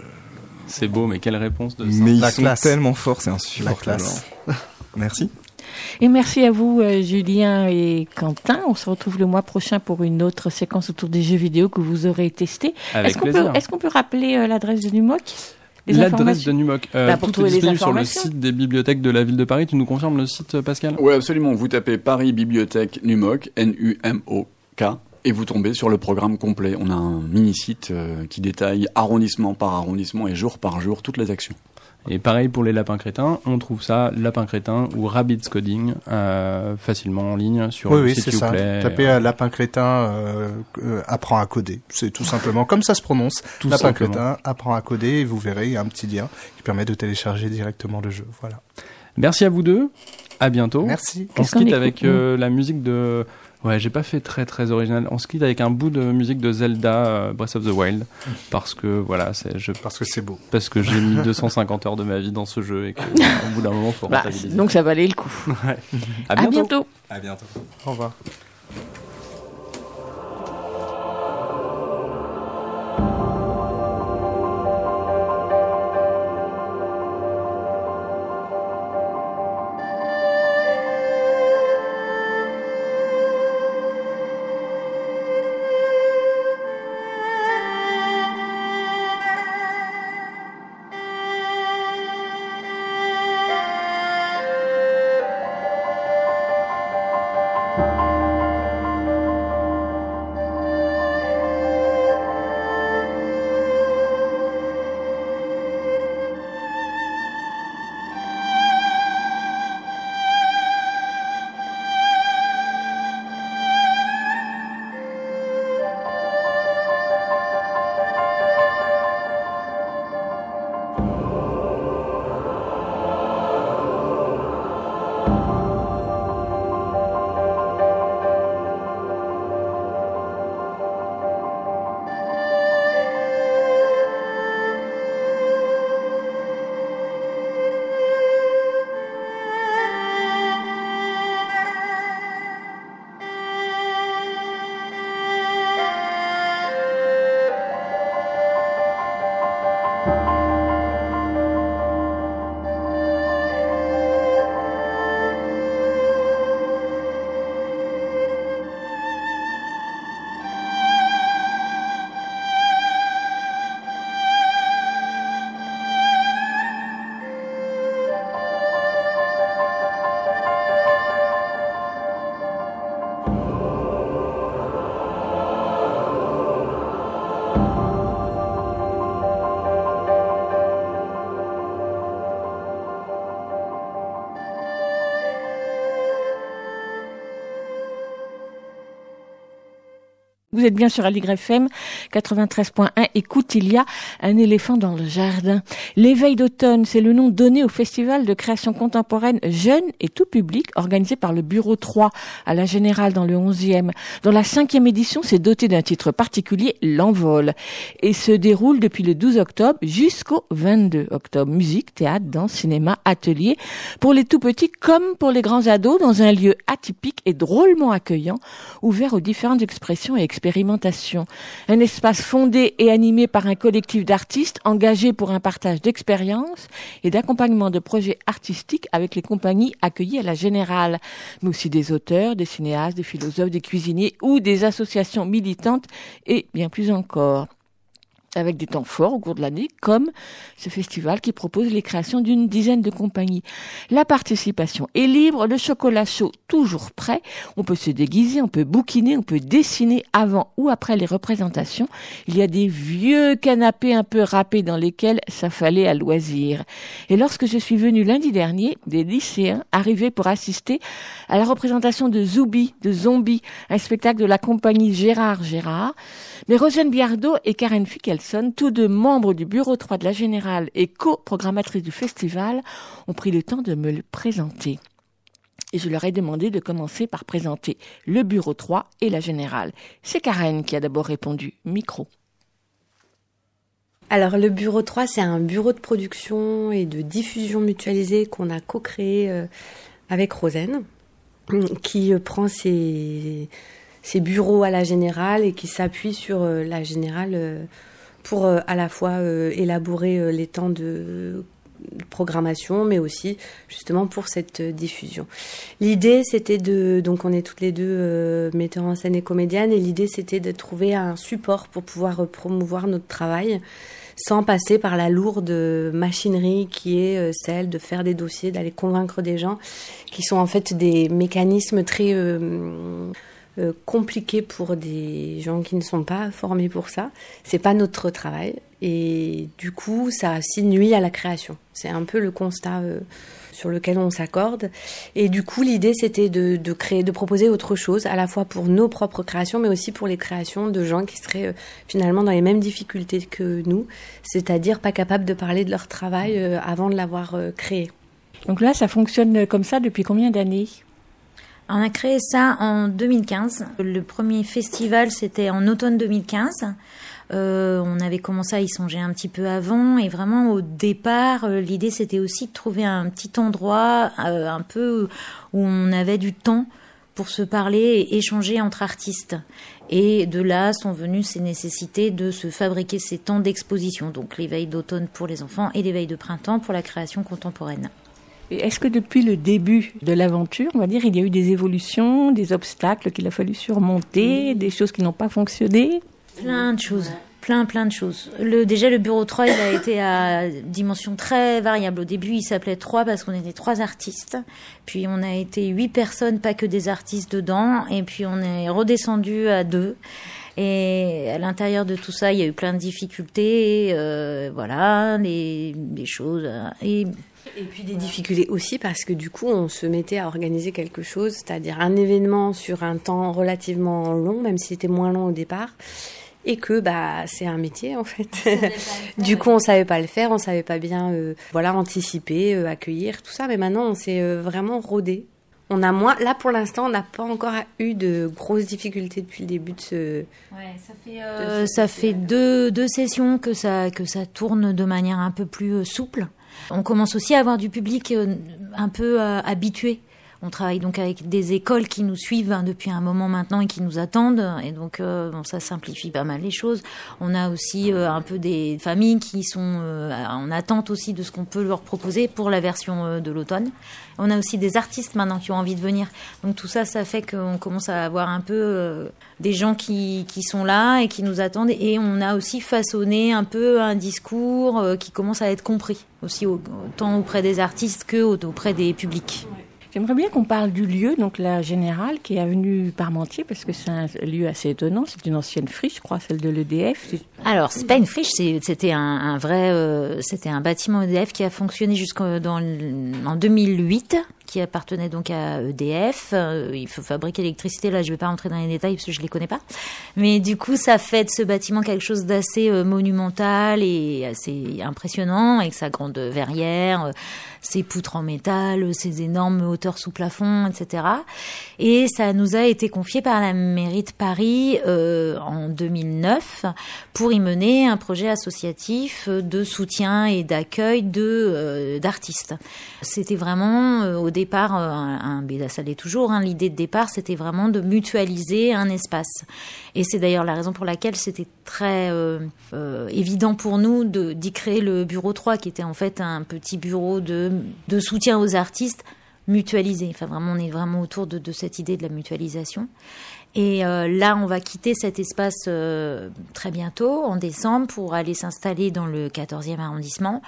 C'est beau, mais quelle réponse de ça Mais ils La sont classe. tellement forts, c'est insupportable. classe. Merci. Et merci à vous, euh, Julien et Quentin. On se retrouve le mois prochain pour une autre séquence autour des jeux vidéo que vous aurez testé. Est-ce qu'on peut, rappeler euh, l'adresse de Numoc? L'adresse de Numoc, euh, Bah, pour tout est disponible sur le site des bibliothèques de la ville de Paris. Tu nous confirmes le site, euh, Pascal? Oui, absolument. Vous tapez Paris Bibliothèque Numoc, N-U-M-O-K, et vous tombez sur le programme complet. On a un mini-site euh, qui détaille arrondissement par arrondissement et jour par jour toutes les actions. Et pareil pour les lapins crétins, on trouve ça lapin crétin ou Rabbids Coding euh, facilement en ligne sur Oui, le oui, site c'est ça. Uplay. Tapez euh, lapin crétin, euh, euh, apprend à coder. C'est tout simplement comme ça se prononce. Tout lapin simplement. crétin, apprend à coder, et vous verrez, il y a un petit lien qui permet de télécharger directement le jeu. Voilà. Merci à vous deux. À bientôt. Merci. On se quitte avec euh, la musique de. Ouais, j'ai pas fait très très original. On se quitte avec un bout de musique de Zelda euh, Breath of the Wild parce que voilà, c'est je Parce que c'est beau. parce que j'ai mis *laughs* 250 heures de ma vie dans ce jeu et qu'au bout d'un moment faut Bah, rentabiliser. Donc ça valait le coup. Ouais. À bientôt. À bientôt. Au revoir. Vous êtes bien sur Aligre FM 93.1. Écoute, il y a un éléphant dans le jardin. L'éveil d'automne, c'est le nom donné au festival de création contemporaine jeune et tout public organisé par le Bureau 3 à la Générale dans le 11e. Dans la cinquième édition, c'est doté d'un titre particulier, L'Envol, et se déroule depuis le 12 octobre jusqu'au 22 octobre. Musique, théâtre, danse, cinéma, atelier, pour les tout petits comme pour les grands ados, dans un lieu atypique et drôlement accueillant, ouvert aux différentes expressions et Un espace fondé et animé par un collectif d'artistes engagés pour un partage d'expériences et d'accompagnement de projets artistiques avec les compagnies accueillies à la Générale, mais aussi des auteurs, des cinéastes, des philosophes, des cuisiniers ou des associations militantes et bien plus encore avec des temps forts au cours de l'année, comme ce festival qui propose les créations d'une dizaine de compagnies. La participation est libre, le chocolat chaud toujours prêt, on peut se déguiser, on peut bouquiner, on peut dessiner avant ou après les représentations. Il y a des vieux canapés un peu râpés dans lesquels ça fallait à loisir. Et lorsque je suis venue lundi dernier, des lycéens arrivaient pour assister à la représentation de Zoubi, de Zombie, un spectacle de la compagnie Gérard Gérard. Mais Rosane Biardot et Karen Fickelson, tous deux membres du bureau 3 de la Générale et co-programmatrices du festival, ont pris le temps de me le présenter. Et je leur ai demandé de commencer par présenter le bureau 3 et la Générale. C'est Karen qui a d'abord répondu micro. Alors le bureau 3, c'est un bureau de production et de diffusion mutualisée qu'on a co-créé euh, avec Rosen, qui euh, prend ses, ses bureaux à la Générale et qui s'appuie sur euh, la Générale euh, pour euh, à la fois élaborer les temps de programmation, mais aussi justement pour cette diffusion. L'idée, c'était de, donc on est toutes les deux metteurs en scène et comédiennes, et l'idée, c'était de trouver un support pour pouvoir promouvoir notre travail sans passer par la lourde machinerie qui est celle de faire des dossiers, d'aller convaincre des gens, qui sont en fait des mécanismes très euh, compliqués pour des gens qui ne sont pas formés pour ça. C'est pas notre travail et du coup, ça aussi nuit à la création. C'est un peu le constat euh, sur lequel on s'accorde. Et du coup, l'idée, c'était de, créer, de proposer autre chose, à la fois pour nos propres créations, mais aussi pour les créations de gens qui seraient euh, finalement dans les mêmes difficultés que nous, c'est-à-dire pas capables de parler de leur travail avant de l'avoir créé. Donc là, ça fonctionne comme ça depuis combien d'années? On a créé ça en 2015. Le premier festival, c'était en automne 2015. Euh, on avait commencé à y songer un petit peu avant et vraiment au départ, euh, l'idée c'était aussi de trouver un petit endroit euh, un peu où on avait du temps pour se parler et échanger entre artistes. Et de là sont venues ces nécessités de se fabriquer ces temps d'exposition, donc l'éveil d'automne pour les enfants et l'éveil de printemps pour la création contemporaine. Est-ce que depuis le début de l'aventure, on va dire, il y a eu des évolutions, des obstacles qu'il a fallu surmonter, des choses qui n'ont pas fonctionné? Plein de choses. Plein, plein de choses. Le, déjà, le bureau 3, il a été à dimension très variable. Au début, il s'appelait 3 parce qu'on était trois artistes. Puis, on a été huit personnes, pas que des artistes dedans. Et puis, on est redescendu à deux. Et à l'intérieur de tout ça, il y a eu plein de difficultés. euh, voilà, les, les choses. euh, Et Et puis des difficultés aussi parce que du coup, on se mettait à organiser quelque chose, c'est-à-dire un événement sur un temps relativement long, même si c'était moins long au départ. Et que bah c'est un métier en fait. *laughs* du coup, on savait pas le faire, on savait pas bien euh, voilà anticiper, euh, accueillir tout ça. Mais maintenant, on s'est euh, vraiment rodé. On a moins. Là, pour l'instant, on n'a pas encore eu de grosses difficultés depuis le début de ce. ça fait, Euh, ça fait deux, deux sessions que ça, que ça tourne de manière un peu plus euh, souple. On commence aussi à avoir du public euh, un peu habitué. On travaille donc avec des écoles qui nous suivent hein, depuis un moment maintenant et qui nous attendent. Et donc, euh, bon, ça simplifie pas mal les choses. On a aussi euh, un peu des familles qui sont euh, en attente aussi de ce qu'on peut leur proposer pour la version de l'automne. On a aussi des artistes maintenant qui ont envie de venir. Donc tout ça, ça fait qu'on commence à avoir un peu des gens qui, sont là et qui nous attendent. Et on a aussi façonné un peu un discours qui commence à être compris, aussi au- autant auprès des artistes que au- auprès des publics. J'aimerais bien qu'on parle du lieu, donc la Générale, qui est avenue Parmentier, parce que c'est un lieu assez étonnant. C'est une ancienne friche, je crois, celle de l'EDF. Alors, c'est pas une friche, c'était un, un vrai, euh, c'était un bâtiment EDF qui a fonctionné jusqu'en dans le- en 2008, qui appartenait donc à EDF. Euh, il faut fabriquer l'électricité. Là, je vais pas rentrer dans les détails parce que je les connais pas. Mais du coup, ça fait de ce bâtiment quelque chose d'assez euh, monumental et assez impressionnant, avec sa grande verrière, euh, ses poutres en métal, ses énormes hauteurs sous plafond, etc. Et ça nous a été confié par la mairie de Paris en 2009 pour y mener un projet associatif de soutien et d'accueil de d'artistes. C'était vraiment au départ euh, un, un mais ça l'est toujours. hein, L'idée de départ, c'était vraiment de mutualiser un espace. Et c'est d'ailleurs la raison pour laquelle c'était très euh, euh, évident pour nous d'y créer le bureau 3, qui était en fait un petit bureau de soutien aux artistes mutualisé. Enfin, vraiment, on est vraiment autour de, cette idée de la mutualisation. Et là, on va quitter cet espace très bientôt, en décembre, pour aller s'installer dans le 14e arrondissement,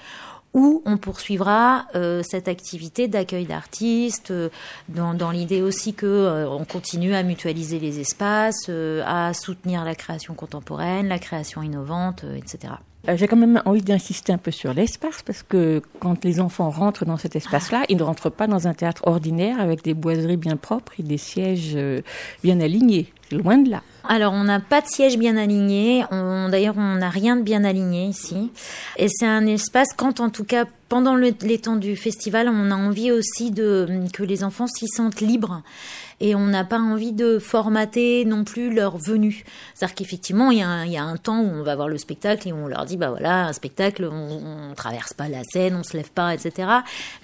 où on poursuivra euh, cette activité d'accueil d'artistes, euh, dans, l'idée aussi que euh, on continue à mutualiser les espaces, euh, à soutenir la création contemporaine, la création innovante, etc. Euh, J'ai quand même envie d'insister un peu sur l'espace parce que quand les enfants rentrent dans cet espace-là, ils ne rentrent pas dans un théâtre ordinaire avec des boiseries bien propres et des sièges euh, bien alignés. Loin de là. Alors, on n'a pas de siège bien aligné. D'ailleurs, on n'a rien de bien aligné ici. Et c'est un espace, quand en tout cas, pendant le, les temps du festival, on a envie aussi de, que les enfants s'y sentent libres et on n'a pas envie de formater non plus leur venue. C'est-à-dire qu'effectivement, il y, a un, temps où on va voir le spectacle et on leur dit, bah voilà, un spectacle, on, on traverse pas la scène, on se lève pas, etc.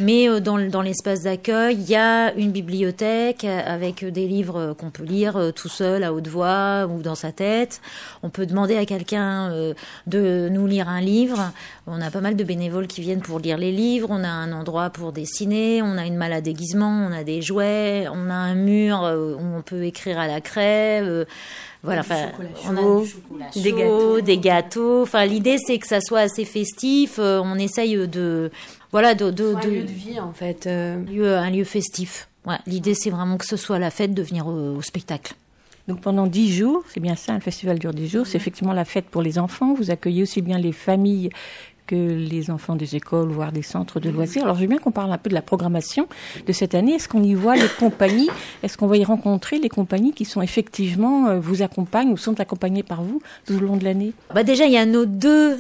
Mais euh, dans, dans l'espace d'accueil, il y a une bibliothèque avec des livres qu'on peut lire euh, tout seul à haute voix ou dans sa tête. On peut demander à quelqu'un euh, de nous lire un livre. On a pas mal de bénévoles qui viennent pour lire les livres. On a un endroit pour dessiner. On a une malle à déguisement. On a des jouets. On a un mur euh, où on peut écrire à la craie. euh, voilà, enfin, on a chaud, du chocolat des chaud, gâteaux. des gâteaux. Enfin, l'idée c'est que ça soit assez festif. Euh, on essaye de, voilà, de, de, Un lieu de vie, en fait. euh. un lieu, un lieu festif. Ouais, l'idée c'est vraiment que ce soit la fête de venir au, au spectacle. Donc pendant dix jours, c'est bien ça, le festival dure dix jours, c'est effectivement la fête pour les enfants. Vous accueillez aussi bien les familles que les enfants des écoles, voire des centres de loisirs. Alors, je veux bien qu'on parle un peu de la programmation de cette année. Est-ce qu'on y voit les compagnies? Est-ce qu'on va y rencontrer les compagnies qui sont effectivement euh, vous accompagnent ou sont accompagnées par vous tout au long de l'année? Bah déjà il y a nos deux.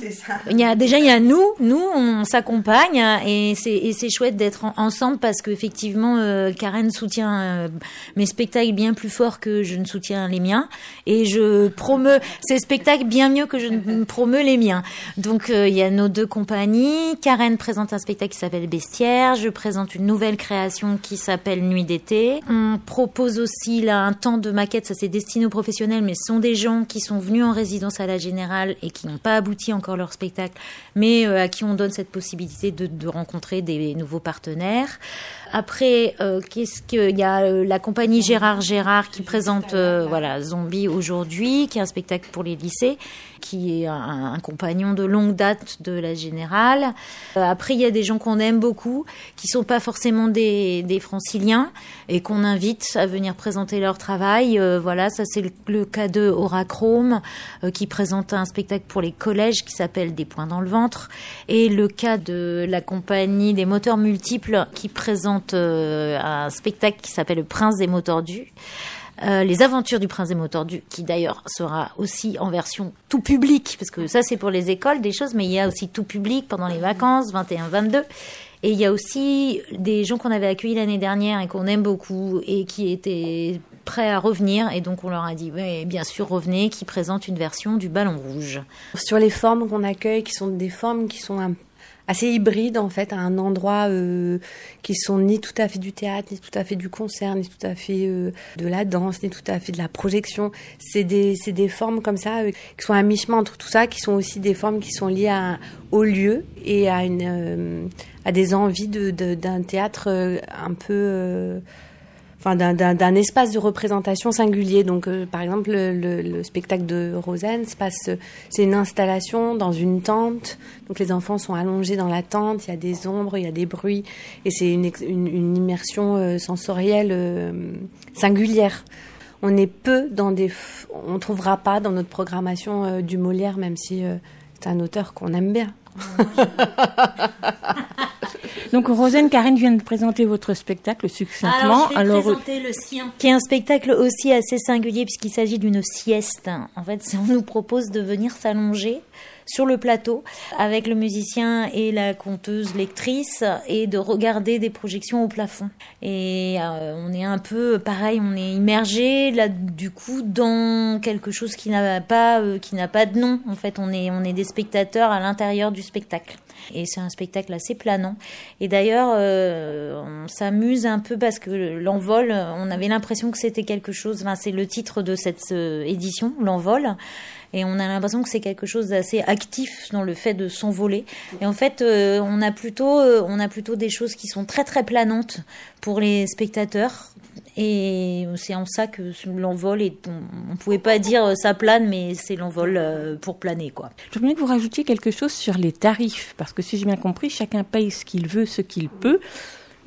Il y a déjà il y a nous, nous on s'accompagne hein, et c'est et c'est chouette d'être en- ensemble parce que effectivement euh, Karen soutient euh, mes spectacles bien plus fort que je ne soutiens les miens et je promeus ces spectacles bien mieux que je ne promeus les miens. Donc euh, il y a nos deux compagnies. Karen présente un spectacle qui s'appelle Bestiaire. Je présente une nouvelle création qui s'appelle Nuit d'été. On propose aussi là un temps de maquette. Ça c'est destiné aux professionnels, mais ce sont des gens qui sont venus en résidence à la Générale et qui n'ont pas abouti encore leur spectacle, mais euh, à qui on donne cette possibilité de, de rencontrer des nouveaux partenaires. Après, euh, qu'est-ce qu'il y a euh, la compagnie Gérard Gérard qui présente euh, voilà Zombie aujourd'hui, qui est un spectacle pour les lycées, qui est un, un compagnon de longue date de la Générale. Euh, après, il y a des gens qu'on aime beaucoup, qui sont pas forcément des, franciliens et qu'on invite à venir présenter leur travail. Euh, voilà, ça c'est le, cas de Aura Chrome, euh, qui présente un spectacle pour les collèges qui s'appelle Des points dans le ventre, et le cas de la compagnie des moteurs multiples qui présente un spectacle qui s'appelle Le Prince des mots tordus. Euh, les aventures du prince des mots tordus, qui d'ailleurs sera aussi en version tout public, parce que ça c'est pour les écoles des choses, mais il y a aussi tout public pendant les vacances, 21-22. Et il y a aussi des gens qu'on avait accueillis l'année dernière et qu'on aime beaucoup et qui étaient prêts à revenir. Et donc on leur a dit, ouais, bien sûr, revenez, qui présentent une version du ballon rouge. Sur les formes qu'on accueille, qui sont des formes qui sont un- assez hybrides en fait, à un endroit euh, qui sont ni tout à fait du théâtre, ni tout à fait du concert, ni tout à fait euh, de la danse, ni tout à fait de la projection. C'est des, c'est des formes comme ça euh, qui sont à mi-chemin entre tout ça, qui sont aussi des formes qui sont liées à, au lieu et à, une, euh, à des envies de, de- d'un théâtre euh, un peu... euh, d'un- espace de représentation singulier. Donc, euh, par exemple, le, le- le spectacle de Rosanne se passe, c'est une installation dans une tente. Donc, les enfants sont allongés dans la tente. Il y a des ombres, il y a des bruits, et c'est une, une, une immersion euh, sensorielle euh, singulière. On est peu dans des, on trouvera pas dans notre programmation euh, du Molière, même si euh, c'est un auteur qu'on aime bien. *laughs* Donc, Rosane, Karen vient de présenter votre spectacle succinctement. Alors, je vais présenter le sien. Qui est un spectacle aussi assez singulier puisqu'il s'agit d'une sieste. En fait, on nous propose de venir s'allonger sur le plateau avec le musicien et la conteuse lectrice et de regarder des projections au plafond. Et euh, on est un peu pareil, on est immergé là du coup dans quelque chose qui n'a pas euh, qui n'a pas de nom. En fait, on est on est des spectateurs à l'intérieur du spectacle. Et c'est un spectacle assez planant. Et d'ailleurs, euh, on s'amuse un peu parce que l'envol, on avait l'impression que c'était quelque chose. C'est le titre de cette euh, édition, l'envol. Et on a l'impression que c'est quelque chose d'assez actif dans le fait de s'envoler. Et en fait, euh, on a plutôt, on a plutôt des choses qui sont très très planantes pour les spectateurs. Et c'est en ça que l'envol est. On, on pouvait pas dire euh, ça plane, mais c'est l'envol euh, pour planer, quoi. Je voudrais que vous rajoutiez quelque chose sur les tarifs, parce que si j'ai bien compris, chacun paye ce qu'il veut, ce qu'il peut.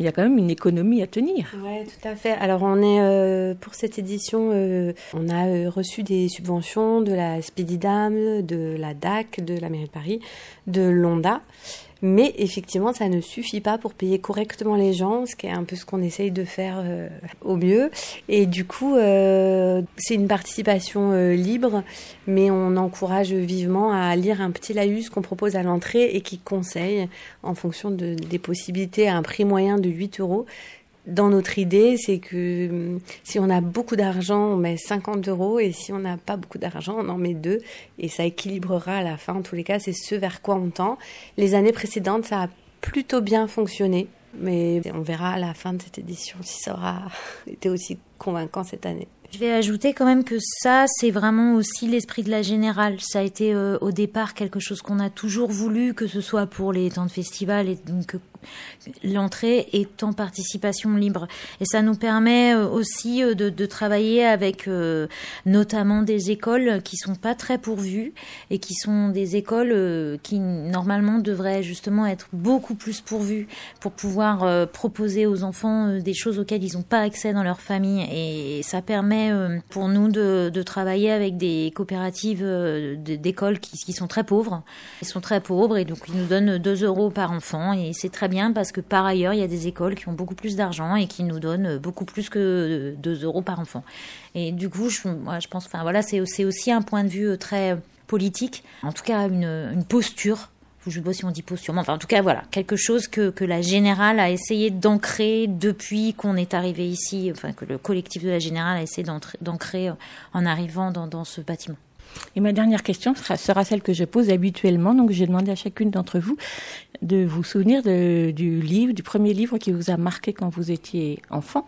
Il y a quand même une économie à tenir. Ouais, tout à fait. Alors on est euh, pour cette édition, euh, on a euh, reçu des subventions de la Speedy Dame, de la DAC, de la mairie de Paris, de l'ONDA. Mais effectivement, ça ne suffit pas pour payer correctement les gens, ce qui est un peu ce qu'on essaye de faire euh, au mieux. Et du coup, euh, c'est une participation euh, libre, mais on encourage vivement à lire un petit laïus qu'on propose à l'entrée et qui conseille, en fonction de, des possibilités, à un prix moyen de 8 euros dans notre idée, c'est que hum, si on a beaucoup d'argent, on met 50 euros, et si on n'a pas beaucoup d'argent, on en met deux, et ça équilibrera à la fin. En tous les cas, c'est ce vers quoi on tend. Les années précédentes, ça a plutôt bien fonctionné, mais on verra à la fin de cette édition si ça aura *laughs* été aussi convaincant cette année. Je vais ajouter quand même que ça, c'est vraiment aussi l'esprit de la générale. Ça a été euh, au départ quelque chose qu'on a toujours voulu, que ce soit pour les temps de festival et donc l'entrée est en participation libre. Et ça nous permet euh, aussi euh, de, travailler avec euh, notamment des écoles qui sont pas très pourvues et qui sont des écoles qui normalement devraient justement être beaucoup plus pourvues pour pouvoir proposer aux enfants des choses auxquelles ils n'ont pas accès dans leur famille. Et ça permet pour nous de, travailler avec des coopératives d'écoles qui, qui sont très pauvres. Ils sont très pauvres et donc ils nous donnent 2 euros par enfant et c'est très parce que par ailleurs il y a des écoles qui ont beaucoup plus d'argent et qui nous donnent beaucoup plus que 2 euros par enfant. Et du coup, je, moi, je pense, enfin voilà, c'est aussi un point de vue euh, très politique, en tout cas une, posture. Je sais pas si on dit posture, mais enfin en tout cas voilà, quelque chose que, la Générale a essayé d'ancrer depuis qu'on est arrivé ici, enfin que le collectif de la Générale a essayé d'ancrer euh, en arrivant dans ce bâtiment. Et ma dernière question sera, celle que je pose habituellement. Donc, j'ai demandé à chacune d'entre vous de vous souvenir du livre, du premier livre qui vous a marqué quand vous étiez enfant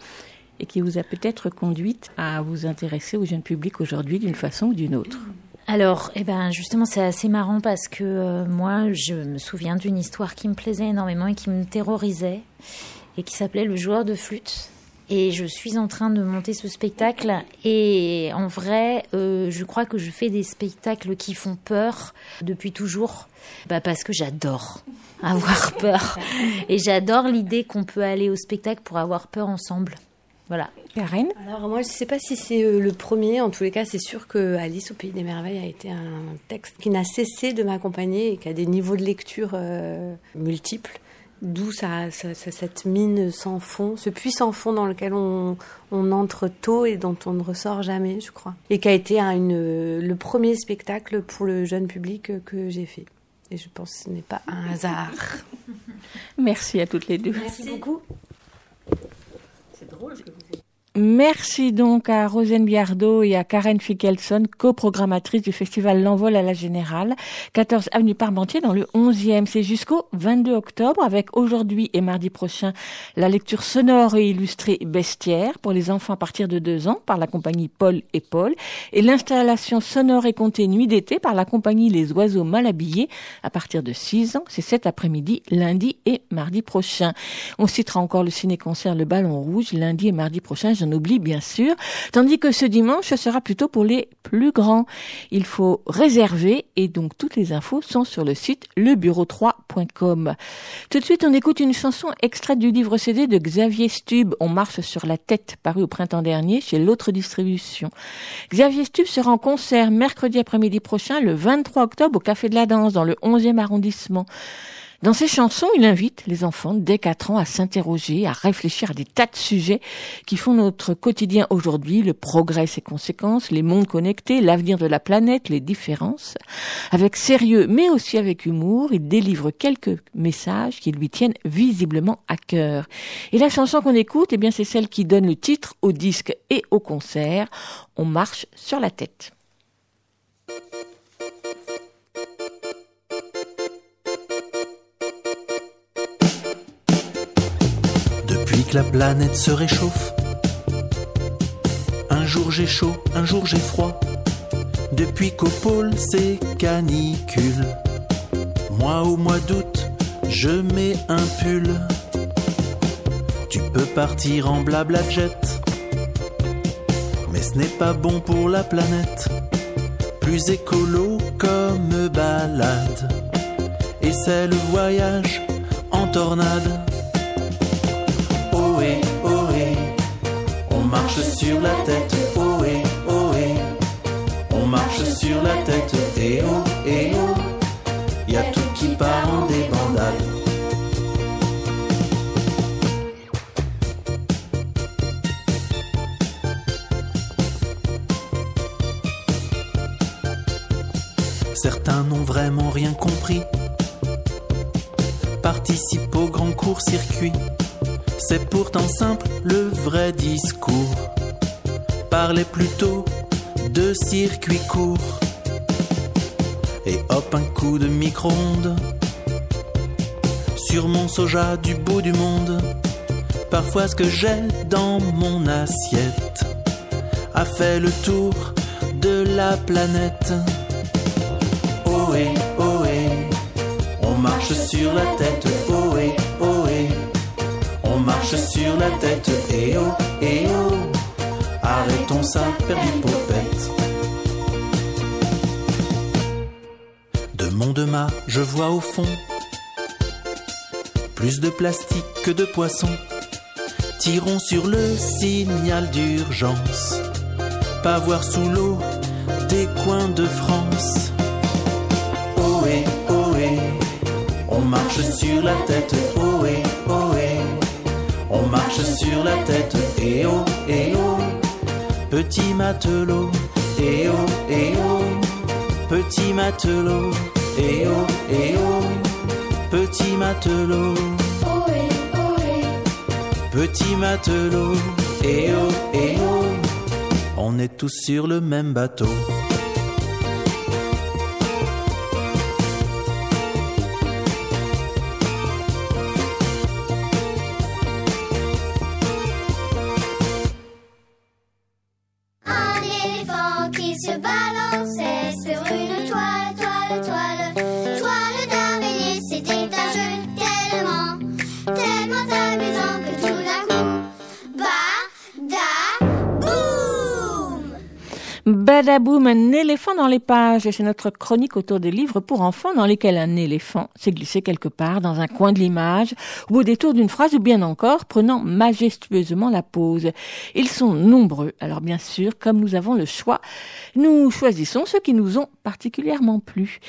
et qui vous a peut-être conduite à vous intéresser au jeune public aujourd'hui d'une façon ou d'une autre. Alors, eh ben, justement, c'est assez marrant parce que euh, moi, je me souviens d'une histoire qui me plaisait énormément et qui me terrorisait et qui s'appelait Le joueur de flûte. Et je suis en train de monter ce spectacle et en vrai, euh, je crois que je fais des spectacles qui font peur depuis toujours, bah parce que j'adore *laughs* avoir peur et j'adore l'idée qu'on peut aller au spectacle pour avoir peur ensemble. Voilà. Karen Alors moi, je sais pas si c'est euh, le premier. En tous les cas, c'est sûr que Alice au pays des merveilles a été un texte qui n'a cessé de m'accompagner et qui a des niveaux de lecture euh, multiples. D'où ça, ça- ça- cette mine sans fond, ce puits sans fond dans lequel on, on entre tôt et dont on ne ressort jamais, je crois. Et qui a été une, le premier spectacle pour le jeune public que j'ai fait. Et je pense que ce n'est pas un hasard. *laughs* Merci à toutes les deux. Merci beaucoup. C'est drôle que vous Merci donc à Rosane Biardeau et à Karen Fickelson, coprogrammatrice du festival L'Envol à la Générale, 14 avenue Parmentier dans le 11e. C'est jusqu'au 22 octobre avec aujourd'hui et mardi prochain la lecture sonore et illustrée Bestiaire pour les enfants à partir de 2 ans par la compagnie Paul et Paul et l'installation sonore et comptée Nuit d'été par la compagnie Les Oiseaux Mal Habillés à partir de 6 ans. C'est cet après-midi, lundi et mardi prochain. On citera encore le ciné-concert Le Ballon Rouge lundi et mardi prochain, oublie bien sûr. Tandis que ce dimanche, ce sera plutôt pour les plus grands. Il faut réserver et donc toutes les infos sont sur le site lebureau3.com. Tout de suite, on écoute une chanson extraite du livre CD de Xavier Stub, On marche sur la tête, paru au printemps dernier chez l'autre distribution. Xavier Stub sera en concert mercredi après-midi prochain, le 23 octobre, au Café de la Danse, dans le 11e arrondissement. Dans ses chansons, il invite les enfants dès 4 ans à s'interroger, à réfléchir à des tas de sujets qui font notre quotidien aujourd'hui, le progrès ses conséquences, les mondes connectés, l'avenir de la planète, les différences. Avec sérieux, mais aussi avec humour, il délivre quelques messages qui lui tiennent visiblement à cœur. Et la chanson qu'on écoute, eh bien, c'est celle qui donne le titre au disque et au concert. On marche sur la tête. La planète se réchauffe, un jour j'ai chaud, un jour j'ai froid. Depuis qu'au pôle c'est canicule, moi au mois d'août, je mets un pull. Tu peux partir en blabla jet, mais ce n'est pas bon pour la planète. Plus écolo comme balade, et c'est le voyage en tornade. Marche sur la tête. Ohé, ohé, on marche sur la tête. Et oh, et oh, y a tout qui part en débandade. Certains n'ont vraiment rien compris. Participent au grand court-circuit C'est pourtant simple le vrai discours. Parlez plutôt de circuit court. Et hop, un coup de micro-ondes sur mon soja du bout du monde. Parfois, ce que j'ai dans mon assiette a fait le tour de la planète. Ohé, ohé, on marche sur la tête. Ohé, sur la tête. Eh oh, eh oh, arrêtons ça, perlipopette. De mon demain, je vois au fond plus de plastique que de poissons. Tirons sur le signal d'urgence. Pas voir sous l'eau des coins de France. Ohé, ohé, on marche sur la tête. Ohé, ohé, on marche sur la tête. Eh oh, eh oh, petit matelot. Eh oh, eh oh, petit matelot. Eh oh, eh oh, petit matelot. Petit matelot, eh oh, eh oh, on est tous sur le même bateau. Un éléphant dans les pages. C'est notre chronique autour des livres pour enfants dans lesquels un éléphant s'est glissé quelque part dans un coin de l'image ou au détour d'une phrase ou bien encore prenant majestueusement la pause. Ils sont nombreux. Alors bien sûr, comme nous avons le choix, nous choisissons ceux qui nous ont particulièrement plu.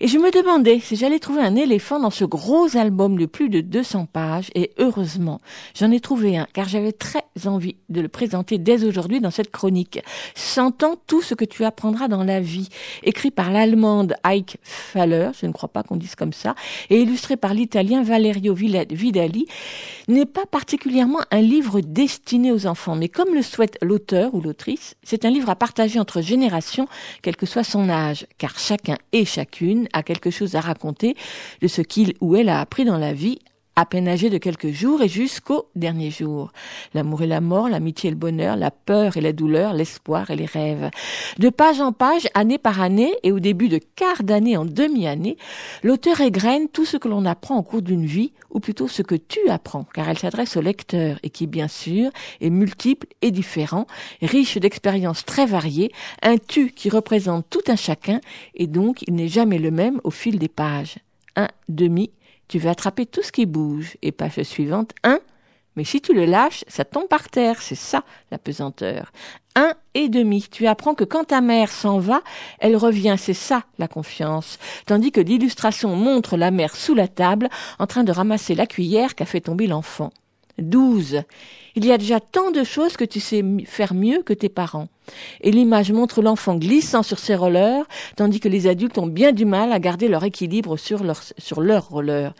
Et je me demandais si j'allais trouver un éléphant dans ce gros album de plus de 200 pages et heureusement, j'en ai trouvé un car j'avais très envie de le présenter dès aujourd'hui dans cette chronique. Sentant tout ce que tu apprendras dans la vie, écrit par l'allemande Heike Faller, je ne crois pas qu'on dise comme ça, et illustré par l'italien Valerio Vidali, n'est pas particulièrement un livre destiné aux enfants, mais comme le souhaite l'auteur ou l'autrice, c'est un livre à partager entre générations, quel que soit son âge, car chacun et chacune a quelque chose à raconter de ce qu'il ou elle a appris dans la vie à peine âgé de quelques jours et jusqu'au dernier jour. L'amour et la mort, l'amitié et le bonheur, la peur et la douleur, l'espoir et les rêves. De page en page, année par année, et au début de quart d'année en demi-année, l'auteur égrène tout ce que l'on apprend au cours d'une vie, ou plutôt ce que tu apprends, car elle s'adresse au lecteur, et qui, bien sûr, est multiple et différent, riche d'expériences très variées, un tu qui représente tout un chacun, et donc il n'est jamais le même au fil des pages. Un demi, tu vas attraper tout ce qui bouge. Et page suivante, un. Mais si tu le lâches, ça tombe par terre. C'est ça, la pesanteur. Un et demi. Tu apprends que quand ta mère s'en va, elle revient. C'est ça, la confiance. Tandis que l'illustration montre la mère sous la table, en train de ramasser la cuillère qu'a fait tomber l'enfant. 12. Il y a déjà tant de choses que tu sais faire mieux que tes parents. Et l'image montre l'enfant glissant sur ses rollers, tandis que les adultes ont bien du mal à garder leur équilibre sur leur, sur roller.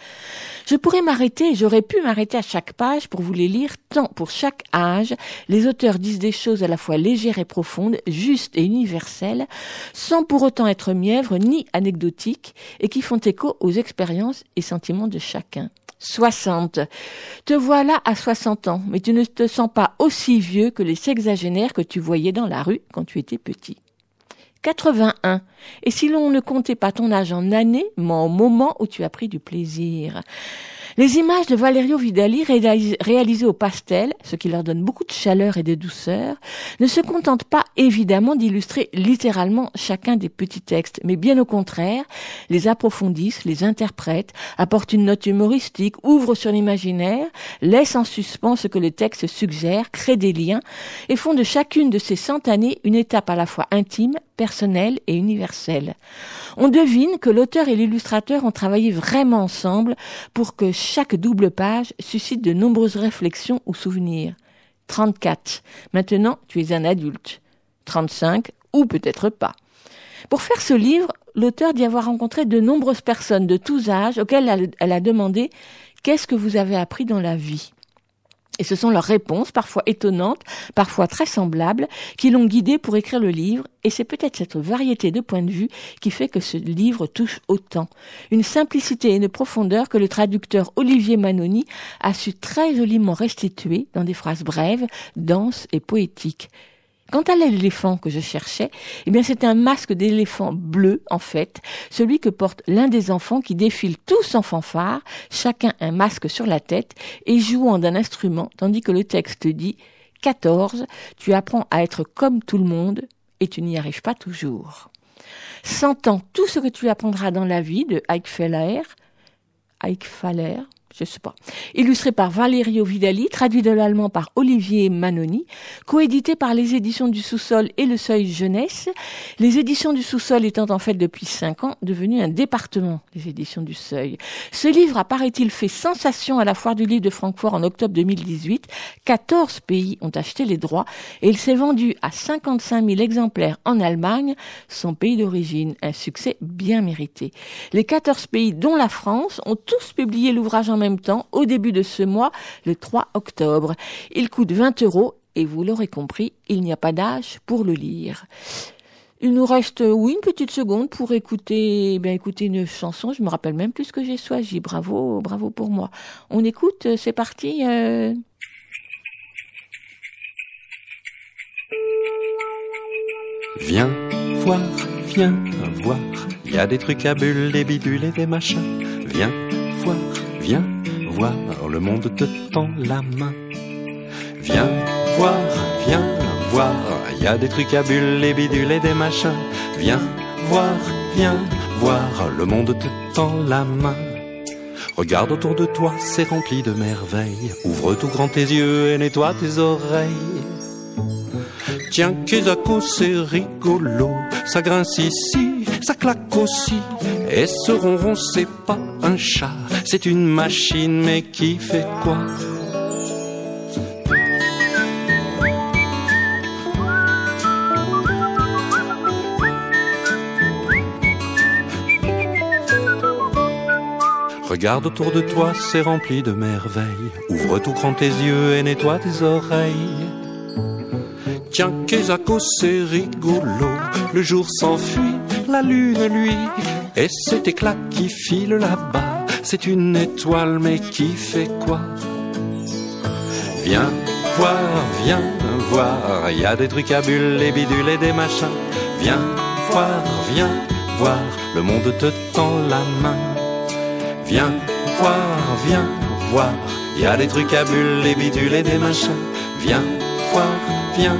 Je pourrais m'arrêter, j'aurais pu m'arrêter à chaque page pour vous les lire, tant pour chaque âge, les auteurs disent des choses à la fois légères et profondes, justes et universelles, sans pour autant être mièvres ni anecdotiques, et qui font écho aux expériences et sentiments de chacun. 60. Te voilà à 60 ans, mais tu ne te sens pas aussi vieux que les sexagénaires que tu voyais dans la rue quand tu étais petit. 81. Et si l'on ne comptait pas ton âge en années, mais en moments où tu as pris du plaisir. Les images de Valerio Vidali réalis- réalisées au pastel, ce qui leur donne beaucoup de chaleur et de douceur, ne se contentent pas évidemment d'illustrer littéralement chacun des petits textes, mais bien au contraire, les approfondissent, les interprètent, apportent une note humoristique, ouvrent sur l'imaginaire, laissent en suspens ce que le texte suggère, créent des liens et font de chacune de ces cent années une étape à la fois intime, personnelle et universelle. On devine que l'auteur et l'illustrateur ont travaillé vraiment ensemble pour que chaque double page suscite de nombreuses réflexions ou souvenirs. 34. Maintenant, tu es un adulte. 35. Ou peut-être pas. Pour faire ce livre, l'auteur dit avoir rencontré de nombreuses personnes de tous âges auxquelles elle- elle a demandé Qu'est-ce que vous avez appris dans la vie? Et ce sont leurs réponses, parfois étonnantes, parfois très semblables, qui l'ont guidé pour écrire le livre, et c'est peut-être cette variété de points de vue qui fait que ce livre touche autant. Une simplicité et une profondeur que le traducteur Olivier Manoni a su très joliment restituer dans des phrases brèves, denses et poétiques. Quant à l'éléphant que je cherchais, eh bien c'est un masque d'éléphant bleu en fait, celui que porte l'un des enfants qui défilent tous en fanfare, chacun un masque sur la tête et jouant d'un instrument, tandis que le texte dit 14, tu apprends à être comme tout le monde et tu n'y arrives pas toujours. Sentant tout ce que tu apprendras dans la vie de Ike Feller, Ike Faller, je sais pas, illustré par Valerio Vidali, traduit de l'allemand par Olivier Manoni, coédité par les éditions du Sous-sol et le Seuil Jeunesse, les éditions du Sous-sol étant en fait depuis cinq ans devenu un département des éditions du Seuil. Ce livre a, paraît-il, fait sensation à la foire du livre de Francfort en octobre 2018. 14 pays ont acheté les droits et il s'est vendu à 55 000 exemplaires en Allemagne, son pays d'origine. Un succès bien mérité. Les 14 pays, dont la France, ont tous publié l'ouvrage en même temps au début de ce mois, le 3 octobre. Il coûte 20 euros et vous l'aurez compris, il n'y a pas d'âge pour le lire. Il nous reste, oui, une petite seconde pour écouter, eh bien, écouter une chanson. Je me rappelle même plus ce que j'ai choisi. Bravo, bravo pour moi. On écoute, c'est parti. euh, Viens voir, viens voir. Il y a des trucs à bulles, des bidules et des machins. Viens voir, viens voir. Le monde te tend la main. Viens voir, viens voir. Y a des trucs à bulles, des bidules et des machins. Viens voir, viens voir. Le monde te tend la main. Regarde autour de toi, c'est rempli de merveilles. Ouvre tout grand tes yeux et nettoie tes oreilles. Tiens, Kezako, c'est rigolo. Ça grince ici, ça claque aussi. Et ce ronron, c'est pas un chat, c'est une machine, mais qui fait quoi? Regarde autour de toi, c'est rempli de merveilles. Ouvre tout grand tes yeux et nettoie tes oreilles. Tiens, Kezako, c'est rigolo. Le jour s'enfuit, la lune, lui. Et cet éclat qui file là-bas, c'est une étoile, mais qui fait quoi? Viens voir, viens voir. Y a des trucs à bulles, des bidules et des machins. Viens voir, viens voir. Le monde te tend la main. Viens voir, viens voir. Y a des trucs à bulles, des bidules et des machins. Viens voir, viens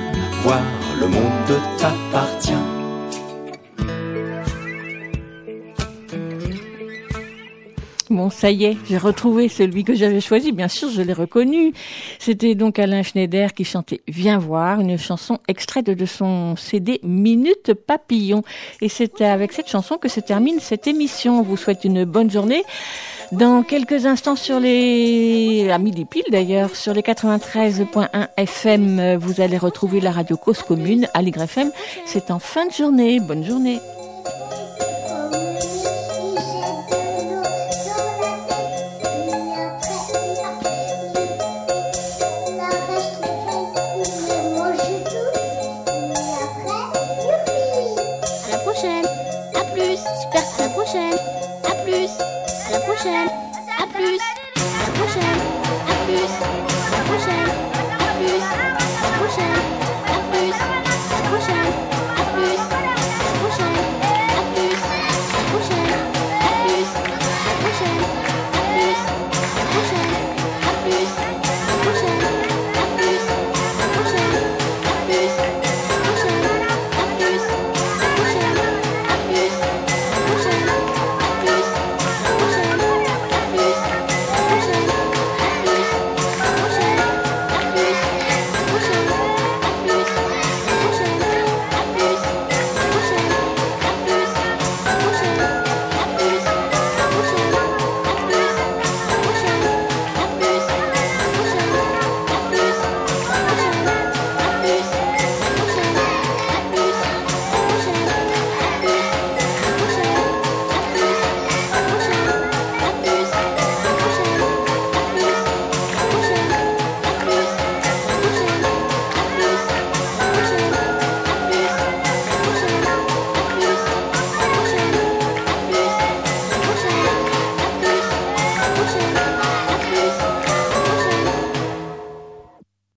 Le monde t'appartient. Ça y est, j'ai retrouvé celui que j'avais choisi. Bien sûr, je l'ai reconnu. C'était donc Alain Schneider qui chantait Viens voir, une chanson extraite de son CD Minute Papillon. Et c'est avec cette chanson que se termine cette émission. On vous souhaite une bonne journée. Dans quelques instants sur les, à midi d'ailleurs, sur les 93.1 FM, vous allez retrouver la radio Cause Commune à l'Y FM. C'est en fin de journée. Bonne journée.